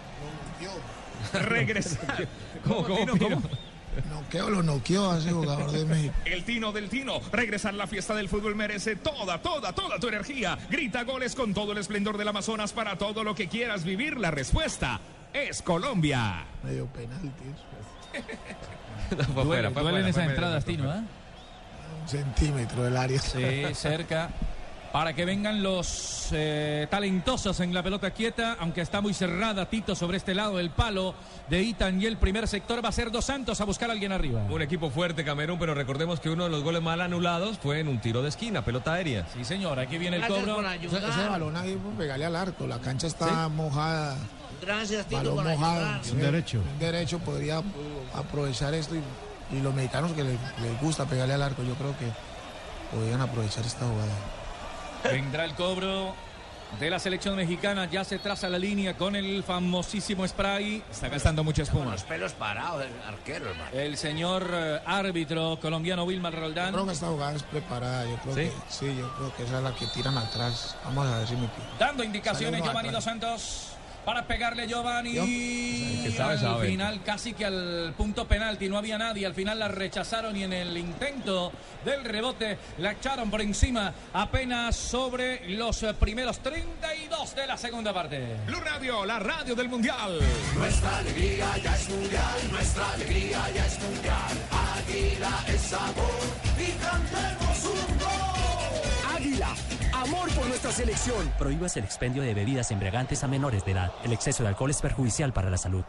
Regresar. ¿Cómo, cómo, Tino, cómo? Noqueo lo noqueó a ese jugador de México. El Tino del Tino. Regresar la fiesta del fútbol merece toda, toda, toda tu energía. Grita goles con todo el esplendor del Amazonas para todo lo que quieras vivir. La respuesta es Colombia. Medio penalti. Fue afuera, fue Duelen afuera, esas fue entradas. Tino, ¿eh? Centímetro del área. Sí, cerca. Para que vengan los eh, talentosos en la pelota quieta, aunque está muy cerrada Tito sobre este lado del palo de Itan y el primer sector va a ser Dos Santos a buscar a alguien arriba. Un equipo fuerte, Camerún, pero recordemos que uno de los goles mal anulados fue en un tiro de esquina, pelota aérea. Sí, señor, aquí viene Gracias por Ese, ese balón ahí, pues, pegarle al arco. La cancha está mojada. Gracias, Tito, Balón por mojado. ayudar. sí. Un derecho. Un derecho podría aprovechar esto y, y los mexicanos que les, les gusta pegarle al arco, yo creo que podrían aprovechar esta jugada. Vendrá el cobro de la selección mexicana, ya se traza la línea con el famosísimo spray. Está gastando mucha espuma. Los pelos parados, el arquero, hermano. El señor eh, árbitro colombiano Wilmar Roldán. Yo creo que esta jugada es preparada. Yo creo ¿Sí? que sí, yo creo que esa es la que tiran atrás. Vamos a ver si me pido. Dando indicaciones Giovanni Dos. Santos para pegarle Giovanni. El que sabe, al sabe. final casi que al punto penalti no había nadie. Al final la rechazaron y en el intento del rebote la echaron por encima apenas sobre los eh, primeros 32 de la segunda parte. Blue Radio, la radio del Mundial. Nuestra alegría ya es mundial, nuestra alegría ya es mundial. Águila es sabor y cantemos amor por nuestra selección. Prohíbas el expendio de bebidas embriagantes a menores de edad. El exceso de alcohol es perjudicial para la salud.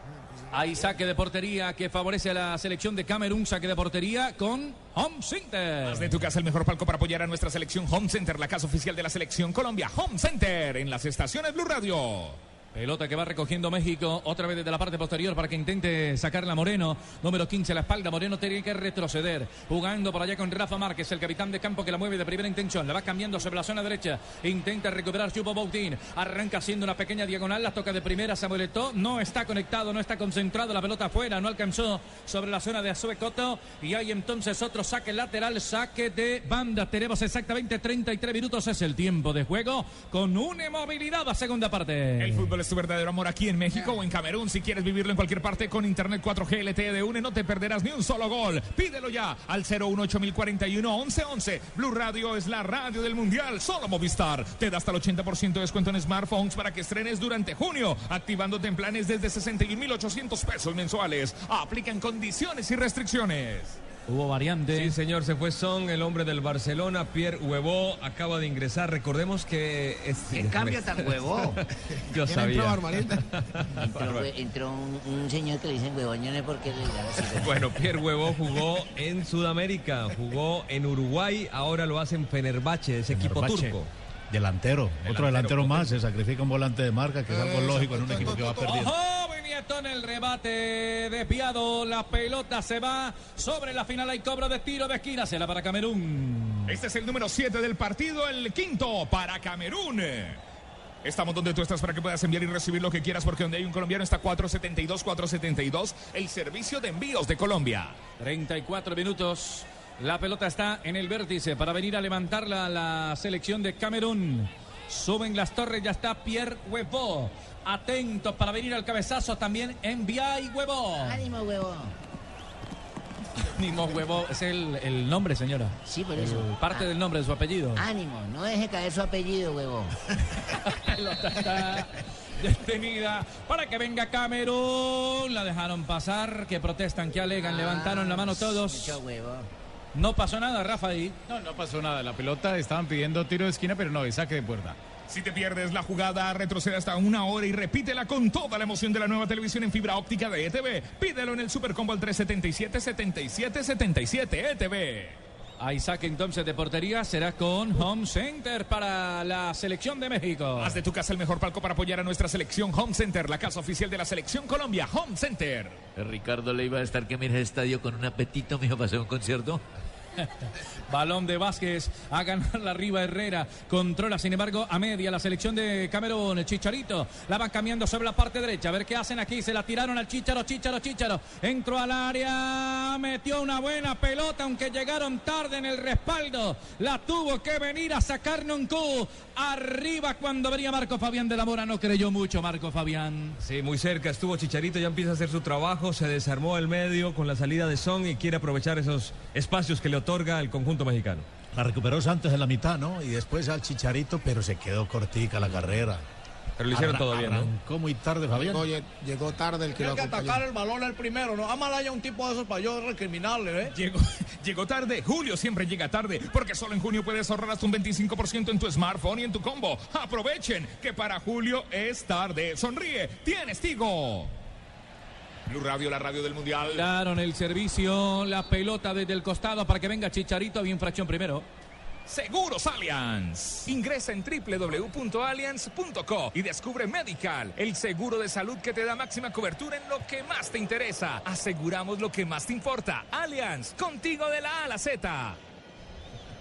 Hay saque de portería que favorece a la selección de Camerún. Saque de portería con Home Center. Haz de tu casa el mejor palco para apoyar a nuestra selección Home Center, la casa oficial de la selección Colombia. Home Center en las estaciones Blue Radio. Pelota que va recogiendo México otra vez desde la parte posterior para que intente sacarla Moreno. Número 15 a la espalda. Moreno tiene que retroceder. Jugando por allá con Rafa Márquez, el capitán de campo que la mueve de primera intención. La va cambiando sobre la zona derecha. Intenta recuperar Chupo Boutin. Arranca haciendo una pequeña diagonal. La toca de primera Samuel Eto'o. No está conectado, no está concentrado. La pelota afuera. No alcanzó sobre la zona de Azue Coto. Y hay entonces otro saque lateral. Saque de banda. Tenemos exactamente 33 minutos. Es el tiempo de juego con una movilidad a segunda parte. El fútbol ¿Quieres tu verdadero amor aquí en México o en Camerún? Si quieres vivirlo en cualquier parte con Internet 4G LTE de UNE, no te perderás ni un solo gol. Pídelo ya al 018041 1111. Blue Radio es la radio del Mundial. Solo Movistar. Te da hasta el 80% de descuento en smartphones para que estrenes durante junio, activándote en planes desde 61.800 pesos mensuales. Aplican condiciones y restricciones. Hubo variante. Sí, señor, se fue Son, el hombre del Barcelona, Pierre Huevó, acaba de ingresar. Recordemos que... Es... ¿Qué cambio tan huevó? Yo sabía. Entró, entró un, un señor que le dicen huevón, yo no sé por qué le así. Bueno, Pierre Huevó jugó en Sudamérica, jugó en Uruguay, ahora lo hace en Fenerbahce, ese equipo turco. Delantero, otro delantero más, se sacrifica un volante de marca, que es algo lógico en un equipo que va perdiendo. En el rebate desviado. La pelota se va sobre la final. Hay cobro de tiro de esquina. Será para Camerún. Este es el número 7 del partido, el quinto para Camerún. Estamos donde tú estás para que puedas enviar y recibir lo que quieras, porque donde hay un colombiano está 472, 472, el servicio de envíos de Colombia. 34 minutos. La pelota está en el vértice para venir a levantarla la selección de Camerún. Suben las torres, ya está Pierre Huevo. Atentos para venir al cabezazo también envía y Huevo. Ánimo, huevo. Ánimo Huevo, es el, el nombre, señora. Sí, por eso. El- parte del nombre de su apellido. Ánimo, no deje caer su apellido, huevo. detenida para que venga Camerún. La dejaron pasar. Que protestan, que alegan. Levantaron la mano todos. Mucho huevo. No pasó nada, Rafa, ahí. No, no pasó nada. La pelota estaban pidiendo tiro de esquina, pero no, es saque de puerta. Si te pierdes la jugada, retrocede hasta una hora y repítela con toda la emoción de la nueva televisión en fibra óptica de ETV. Pídelo en el Supercombo al 377-7777 ETV. Hay saque entonces de portería. Será con Home Center para la selección de México. Haz de tu casa el mejor palco para apoyar a nuestra selección Home Center, la casa oficial de la selección Colombia, Home Center. Ricardo le iba a estar que mira el estadio con un apetito, mijo, para hacer un concierto. Balón de Vázquez a ganarla arriba Herrera. Controla, sin embargo, a media la selección de Camerún. El Chicharito la van cambiando sobre la parte derecha. A ver qué hacen aquí. Se la tiraron al Chicharo, Chicharo, Chicharo. Entró al área. Metió una buena pelota, aunque llegaron tarde en el respaldo. La tuvo que venir a sacar Noncu. Arriba cuando venía Marco Fabián de la Mora. No creyó mucho Marco Fabián. Sí, muy cerca estuvo Chicharito, ya empieza a hacer su trabajo, se desarmó el medio con la salida de Son y quiere aprovechar esos espacios que le otorga el conjunto mexicano. La recuperó Santos en la mitad, ¿no? Y después al Chicharito, pero se quedó cortica la carrera. Pero lo hicieron todo bien, ¿no? Arrancó muy tarde, Fabián. Llegó, llegó tarde el que lo Tiene que acompañó. atacar el balón el primero, ¿no? Amalaya un tipo de esos para yo recriminarle, ¿eh? Llegó, llegó tarde, Julio siempre llega tarde, porque solo en junio puedes ahorrar hasta un 25% en tu smartphone y en tu combo. Aprovechen que para Julio es tarde. Sonríe, tienes Tigo. Blue Radio, la radio del Mundial. Daron el servicio, la pelota desde el costado para que venga Chicharito. Bien fracción primero. Seguros Allianz. Ingresa en www.allianz.co y descubre Medical, el seguro de salud que te da máxima cobertura en lo que más te interesa. Aseguramos lo que más te importa. Allianz, contigo de la A a la Z.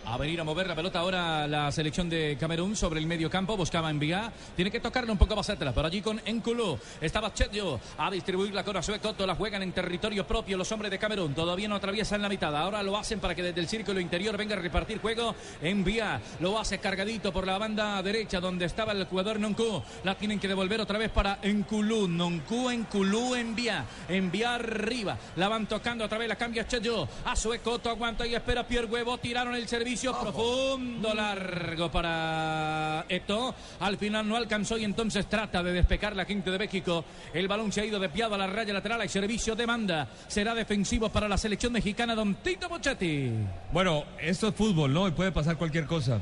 A venir a mover la pelota ahora la selección de Camerún sobre el medio campo. Buscaba enviar. Tiene que tocarla un poco más atrás. Pero allí con Enculú. Estaba Chetio a distribuirla con Azue Coto. La juegan en territorio propio los hombres de Camerún. Todavía no atraviesan la mitad. Ahora lo hacen para que desde el círculo interior venga a repartir juego. Envía. Lo hace cargadito por la banda derecha donde estaba el jugador Noncu. La tienen que devolver otra vez para Enculú. Noncu, Enculú, envía. Envía arriba. La van tocando otra vez. La cambia Chetio. Azue Coto aguanta y espera Pierre Huevo. Tiraron el servicio profundo, largo para Eto. Al final no alcanzó y entonces trata de despejar la quinta de México. El balón se ha ido desviado a la raya lateral. Hay servicio de banda. Será defensivo para la selección mexicana, don Tito Bochetti. Bueno, esto es fútbol, ¿no? Y puede pasar cualquier cosa.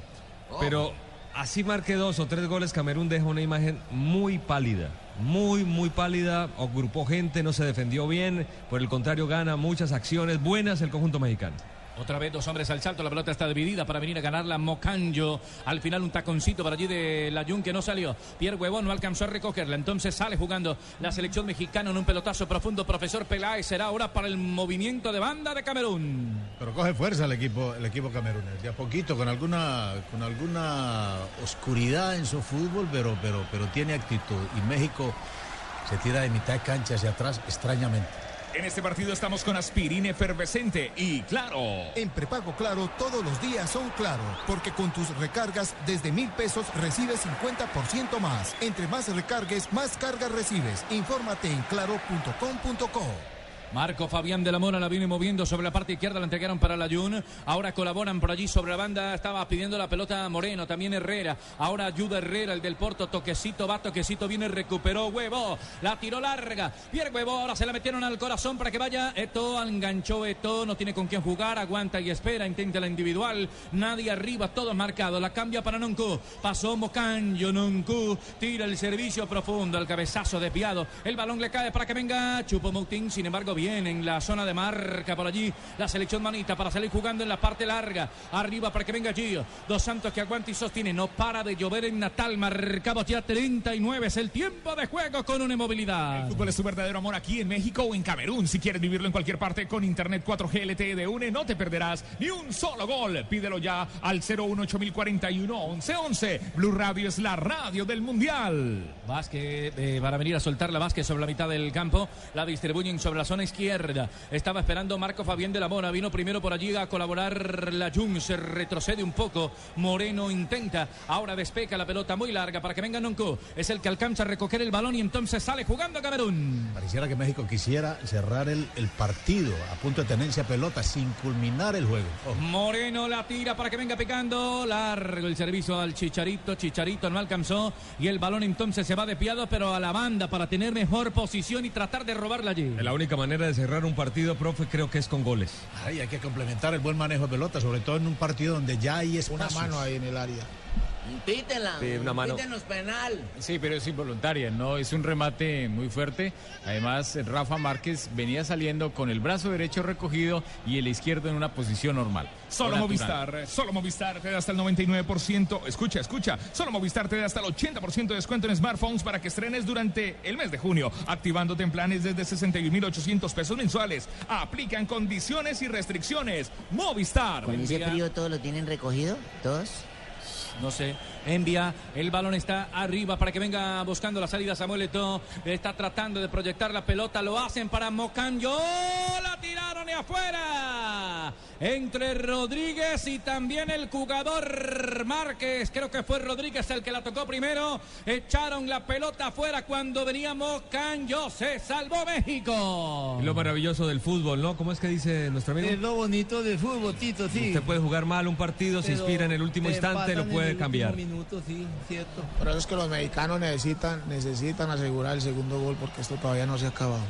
Pero así marque dos o tres goles, Camerún deja una imagen muy pálida. Muy, muy pálida. Agrupó gente, no se defendió bien. Por el contrario, gana muchas acciones buenas el conjunto mexicano. Otra vez dos hombres al salto, la pelota está dividida para venir a ganarla Mocanjo. Al final un taconcito para allí de la Jun que no salió. Pierre Huevón no alcanzó a recogerla, entonces sale jugando la selección mexicana en un pelotazo profundo. Profesor Peláez será ahora para el movimiento de banda de Camerún. Pero coge fuerza el equipo, el equipo camerunés. De a poquito, con alguna, con alguna oscuridad en su fútbol, pero, pero, pero tiene actitud. Y México se tira de mitad de cancha hacia atrás extrañamente. En este partido estamos con aspirina efervescente y claro. En prepago claro, todos los días son claro, porque con tus recargas desde mil pesos recibes 50% más. Entre más recargues, más cargas recibes. Infórmate en claro.com.co. Marco Fabián de la Mora la viene moviendo sobre la parte izquierda, la entregaron para la Jun. Ahora colaboran por allí sobre la banda. Estaba pidiendo la pelota Moreno, también Herrera. Ahora ayuda Herrera, el del Porto. Toquecito va, toquecito viene, recuperó Huevo. La tiró larga. Pierre Huevo, ahora se la metieron al corazón para que vaya. Eto enganchó Eto, no tiene con quién jugar. Aguanta y espera, intenta la individual. Nadie arriba, todo marcado. La cambia para Noncu. Pasó Mocanjo, Noncu. Tira el servicio profundo, el cabezazo desviado. El balón le cae para que venga Chupo Moutin. Sin embargo, bien en la zona de marca por allí. La selección manita para salir jugando en la parte larga. Arriba para que venga Gio. Dos Santos que aguanta y sostiene. No para de llover en Natal. Marcamos ya 39. Es el tiempo de juego con una inmovilidad. El fútbol es tu verdadero amor aquí en México o en Camerún. Si quieres vivirlo en cualquier parte con Internet 4G LTE de UNE, no te perderás ni un solo gol. Pídelo ya al 018041 1111. Blue Radio es la radio del Mundial. Vázquez eh, para venir a soltar la Vázquez sobre la mitad del campo. La distribuyen sobre la zona izquierda. Estaba esperando Marco Fabián de la Mora. Vino primero por allí a colaborar la Jung. Se retrocede un poco. Moreno intenta. Ahora despeca la pelota muy larga para que venga Nonco. Es el que alcanza a recoger el balón y entonces sale jugando Camerún. Pareciera que México quisiera cerrar el, el partido a punto de tenencia pelota sin culminar el juego. Moreno la tira para que venga picando. Largo el servicio al Chicharito. Chicharito no alcanzó. Y el balón entonces se va desviado, pero a la banda para tener mejor posición y tratar de robarla allí. La única manera de cerrar un partido, profe, creo que es con goles. Ay, hay que complementar el buen manejo de pelota, sobre todo en un partido donde ya hay Una mano ahí en el área. Pítela. Sí, una mano. Pítenos penal. Sí, pero es involuntaria, no es un remate muy fuerte. Además, Rafa Márquez venía saliendo con el brazo derecho recogido y el izquierdo en una posición normal. Solo. Movistar, solo Movistar te da hasta el 99%. Escucha, escucha. Solo Movistar te da hasta el 80% de descuento en smartphones para que estrenes durante el mes de junio, activándote en planes desde 61.800 pesos mensuales. Aplican condiciones y restricciones. Movistar. ¿Con ese frío todos lo tienen recogido? ¿Todos? No sé. Envía. El balón está arriba para que venga buscando la salida Samuel Eto'o. Está tratando de proyectar la pelota. Lo hacen para Mocanjo. La tiraron y afuera. Entre Rodríguez y también el jugador Márquez. Creo que fue Rodríguez el que la tocó primero. Echaron la pelota afuera cuando venía Mocanjo. Se salvó México. Lo maravilloso del fútbol, ¿no? ¿Cómo es que dice nuestro amigo? Es lo bonito del fútbol, Tito, sí. Usted puede jugar mal un partido, se inspira en el último te instante, lo en puede cambiar. minuto, sí, cierto. Por eso es que los mexicanos necesitan, necesitan asegurar el segundo gol porque esto todavía no se ha acabado.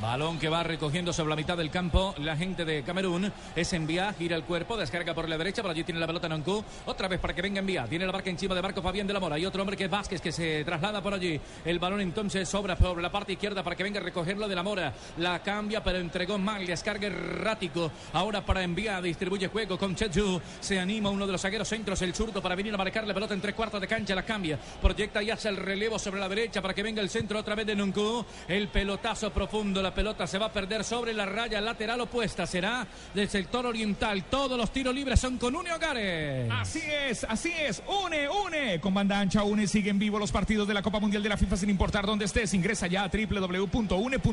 Balón que va recogiendo sobre la mitad del campo la gente de Camerún. Es envía, gira el cuerpo, descarga por la derecha, por allí tiene la pelota Noncu. Otra vez para que venga envía. Tiene la marca encima de Marco Fabián de la Mora. Y otro hombre que es Vázquez que se traslada por allí. El balón entonces sobra por la parte izquierda para que venga a recogerlo de la Mora. La cambia, pero entregó mal. Descarga errático. Ahora para envía, distribuye juego con Cheju. Se anima uno de los zagueros centros, el zurdo, para venir a marcar la pelota en tres cuartos de cancha. La cambia. Proyecta y hace el relevo sobre la derecha para que venga el centro otra vez de Noncu. El pelotazo profundo. La pelota se va a perder sobre la raya lateral opuesta. Será del sector oriental. Todos los tiros libres son con Une Hogares. Así es, así es. Une, une. Con banda ancha une siguen vivo los partidos de la Copa Mundial de la FIFA sin importar dónde estés. Ingresa ya a www.une.com.co.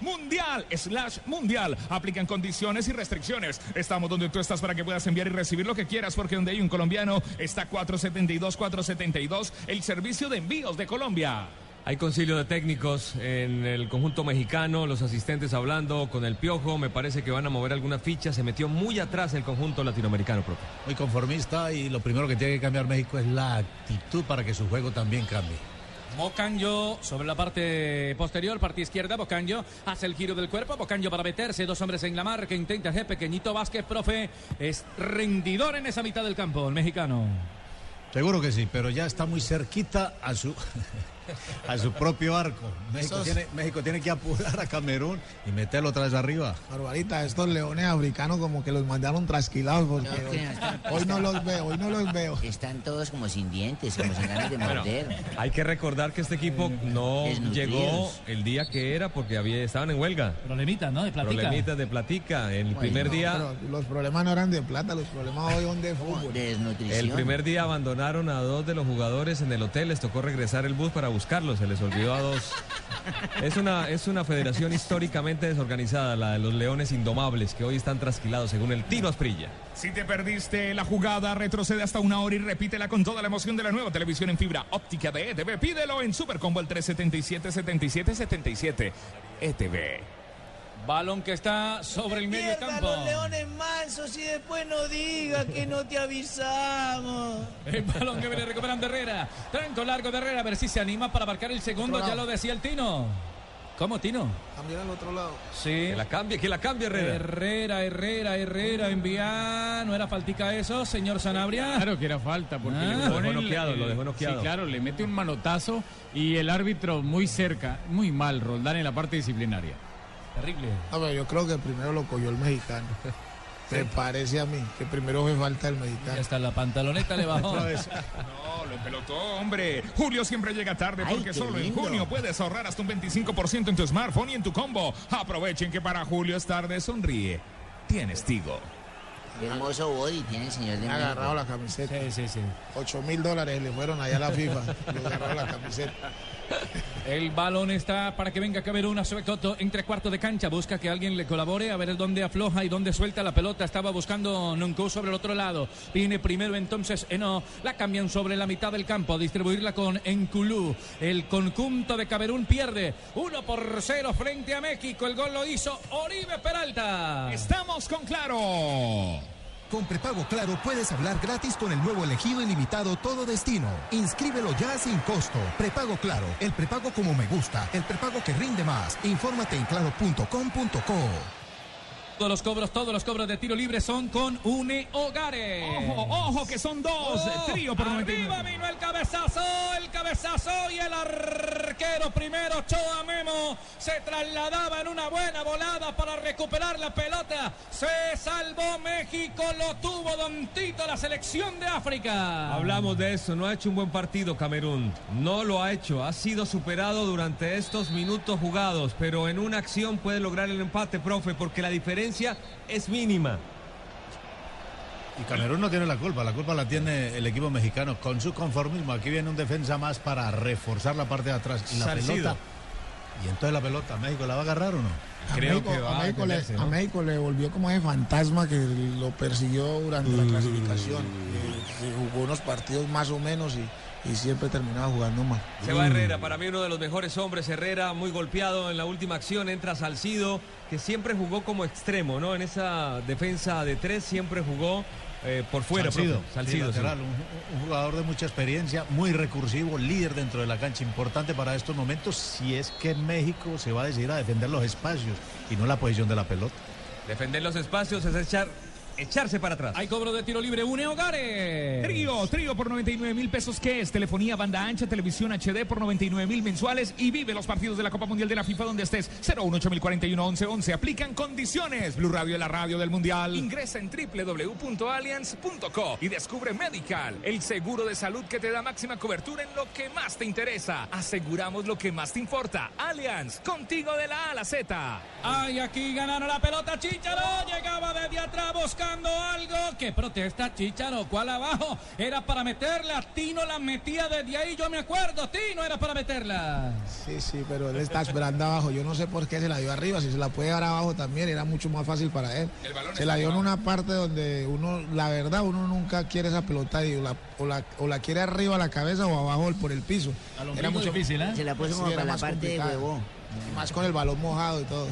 Mundial slash mundial. Aplican condiciones y restricciones. Estamos donde tú estás para que puedas enviar y recibir lo que quieras porque donde hay un colombiano está 472 472 el servicio de envíos de Colombia. Hay concilio de técnicos en el conjunto mexicano, los asistentes hablando con el piojo, me parece que van a mover algunas fichas, se metió muy atrás el conjunto latinoamericano, profe. Muy conformista y lo primero que tiene que cambiar México es la actitud para que su juego también cambie. Bocanjo sobre la parte posterior, parte izquierda. Bocanjo hace el giro del cuerpo. Bocanjo para meterse. Dos hombres en la marca. Intenta ese pequeñito Vázquez, profe. Es rendidor en esa mitad del campo, el mexicano. Seguro que sí, pero ya está muy cerquita a su a su propio arco. México Esos- tiene, México tiene que apurar a Camerún y meterlo otra vez arriba. Barbarita, estos leones africanos como que los mandaron trasquilados porque No, hoy, que están- hoy no los veo, hoy no los veo. Están todos como sin dientes, como sin ganas de Bueno, morder. hay que recordar que este equipo no Desnutridos. llegó el día que era porque había, estaban en huelga. Problemitas, ¿no? De platica. Problemitas de platica. El primer No, día, los problemas no eran de plata, los problemas hoy son de fútbol. Desnutrición. el primer día abandonaron a dos de los jugadores en el hotel, les tocó regresar el bus para buscarlos, se les olvidó a dos Es una, es una federación históricamente desorganizada, la de los Leones Indomables, que hoy están trasquilados según el Tino Asprilla. Si te perdiste la jugada, retrocede hasta una hora y repítela con toda la emoción de la nueva televisión en fibra óptica de ETV. Pídelo en Supercombo el 377-7777. ETV. Balón que está sobre el medio campo. los leones mansos y después no diga que no te avisamos. El balón que viene recuperando Herrera. Tranco largo de Herrera, a ver si se anima para marcar el segundo. Ya lo decía el Tino. ¿Cómo, Tino? También al otro lado. Sí. Que la cambie, que la cambie Herrera. Herrera, Herrera, Herrera, envía. ¿No era faltica eso, señor Sanabria? Claro que era falta, porque Ah. le Lo dejó noqueado, lo dejó noqueado. Sí, claro, le mete un manotazo y el árbitro muy cerca, muy mal, Roldán en la parte disciplinaria. Terrible. A ver, yo creo que primero lo cogió el mexicano. Me parece a mí que primero fue falta el mexicano. Hasta la pantaloneta le bajó. No, lo pelotó, hombre. Julio siempre llega tarde Ay, porque solo en junio puedes ahorrar hasta un 25% en tu smartphone y en tu combo. Aprovechen que para Julio es tarde, sonríe. Tienes Tigo. Qué hermoso body tiene el señor de Me ha agarrado México. la camiseta. Sí, sí, sí. 8 mil dólares le fueron allá a la FIFA. Le agarró la camiseta. El balón está para que venga Camerún a Sobecoto entre cuartos de cancha. Busca que alguien le colabore a ver dónde afloja y dónde suelta la pelota. Estaba buscando Nuncu sobre el otro lado. Viene primero entonces Eno. La cambian sobre la mitad del campo. Distribuirla con Enculú. El conjunto de Camerún pierde 1 por 0 frente a México. El gol lo hizo Oribe Peralta. Estamos con Claro. Con prepago Claro puedes hablar gratis con el nuevo elegido ilimitado Todo Destino. Inscríbelo ya sin costo. Prepago Claro, el prepago como me gusta, el prepago que rinde más. Infórmate en claro.com.co. Todos los cobros, todos los cobros de tiro libre son con Une Hogares. Ojo, ojo, que son dos. Oh, Trío por Arriba 99. vino el cabezazo, el cabezazo y el arquero primero, Choa Memo, se trasladaba en una buena volada para recuperar la pelota. Se salvó México, lo tuvo Don Tito, la selección de África. Hablamos de eso, no ha hecho un buen partido Camerún, no lo ha hecho, ha sido superado durante estos minutos jugados, pero en una acción puede lograr el empate, profe, porque la diferencia es mínima. Y Camerún no tiene la culpa, la culpa la tiene el equipo mexicano con su conformismo. Aquí viene un defensa más para reforzar la parte de atrás y la Salcido. pelota. Y entonces la pelota, ¿México la va a agarrar o no? A Creo México, que va a a México le, defenderse, a ¿no? México le volvió como ese fantasma que lo persiguió durante la clasificación. que- que jugó unos partidos más o menos y, y siempre terminaba jugando mal. Se va Herrera, para mí uno de los mejores hombres, Herrera, muy golpeado en la última acción, entra Salcido, que siempre jugó como extremo, ¿no? En esa defensa de tres siempre jugó eh, por fuera. Salcido. Salcido, sí, sí. lateral, un, un jugador de mucha experiencia, muy recursivo, líder dentro de la cancha, importante para estos momentos si es que México se va a decidir a defender los espacios y no la posición de la pelota. Defender los espacios es echar, echarse para atrás. Hay cobro de tiro libre, Une Hogares. Trío, trío por 99 mil pesos. ¿Qué es? Telefonía, banda ancha, televisión HD por 99 mil mensuales y vive los partidos de la Copa Mundial de la FIFA donde estés. 018 11 Aplican condiciones. Blue Radio es la radio del Mundial. Ingresa en www.allianz.co y descubre Medical, el seguro de salud que te da máxima cobertura en lo que más te interesa. Aseguramos lo que más te importa. Allianz, contigo de la A a la Z. Ay, aquí ganaron la pelota Chicharo. Llegaba desde atrás buscando algo. Que protesta Chicharo. ¿Cuál abajo? Era para meterla. Tino la metía desde ahí. Yo me acuerdo. Tino era para meterla. Sí, sí, pero él está esperando abajo. Yo no sé por qué se la dio arriba. Si se la puede dar abajo también, era mucho más fácil para él. El balón Se la dio en una parte donde uno, la verdad, uno nunca quiere esa pelota y o la, o la, o la quiere arriba a la cabeza o abajo por el piso. Era mucho difícil, ¿eh? Se la puso Sí, como para la más parte de huevo. Y más con el balón mojado y todo.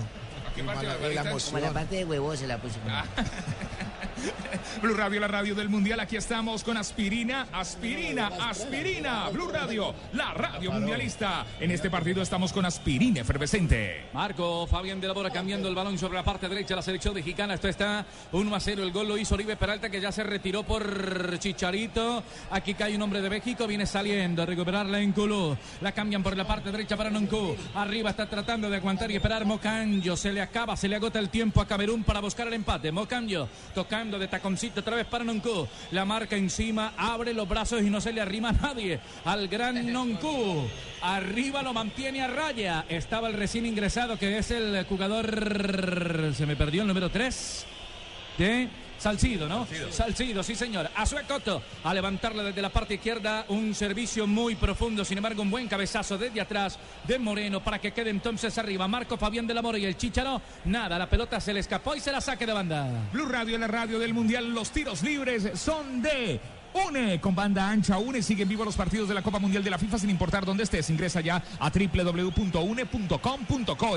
Y la- la Barbarita? Como la parte de huevo se la puso. Blue Radio, la radio del mundial. Aquí estamos con aspirina, aspirina, aspirina. Blue Radio, la radio mundialista. En este partido estamos con aspirina efervescente. Marco Fabián de la Bora cambiando el balón sobre la parte derecha de la selección mexicana. Esto está 1 a 0. El gol lo hizo Oribe Peralta que ya se retiró por Chicharito. Aquí cae un hombre de México. Viene saliendo a recuperarla en Culú. La cambian por la parte derecha para Noncu. Arriba está tratando de aguantar y esperar Mocanjo. Se le acaba, se le agota el tiempo a Camerún para buscar el empate. Mocanjo tocando de taconcito otra vez para Noncu. La marca encima, abre los brazos y no se le arrima a nadie. Al gran Noncu. Arriba lo mantiene a raya. Estaba el recién ingresado que es el jugador. Se me perdió el número 3 de Salcido, ¿no? Salcido. sí señor. A Coto a levantarle desde la parte izquierda un servicio muy profundo, sin embargo un buen cabezazo desde atrás de Moreno para que quede entonces arriba Marco Fabián de la Mora y el Chicharo. Nada, la pelota se le escapó y se la saque de banda. Blue Radio, la radio del Mundial, los tiros libres son de UNE con banda ancha. UNE siguen vivos los partidos de la Copa Mundial de la FIFA sin importar dónde estés. Ingresa ya a www.une.com.co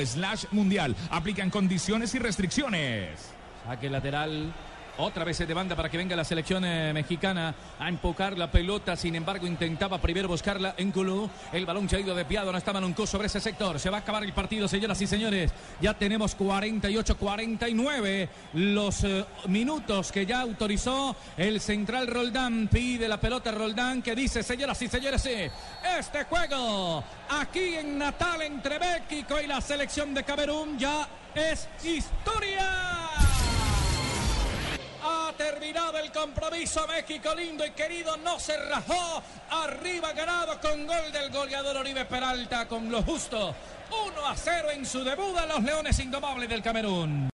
slash mundial. Aplican condiciones y restricciones. Saque lateral otra vez se de banda para que venga la selección eh, mexicana a empujar la pelota. Sin embargo, intentaba primero buscarla en Culú. El balón se ha ido desviado. No estaba Nunco sobre ese sector. Se va a acabar el partido, señoras y señores. Ya tenemos 48-49 los eh, minutos que ya autorizó el central Roldán. Pide la pelota Roldán que dice, señoras y señores, este juego aquí en Natal entre México y la selección de Camerún ya es historia. Terminado el compromiso. México lindo y querido no se rajó. Arriba ganado con gol del goleador Oribe Peralta con lo justo. 1 a 0 en su debut a los Leones Indomables del Camerún.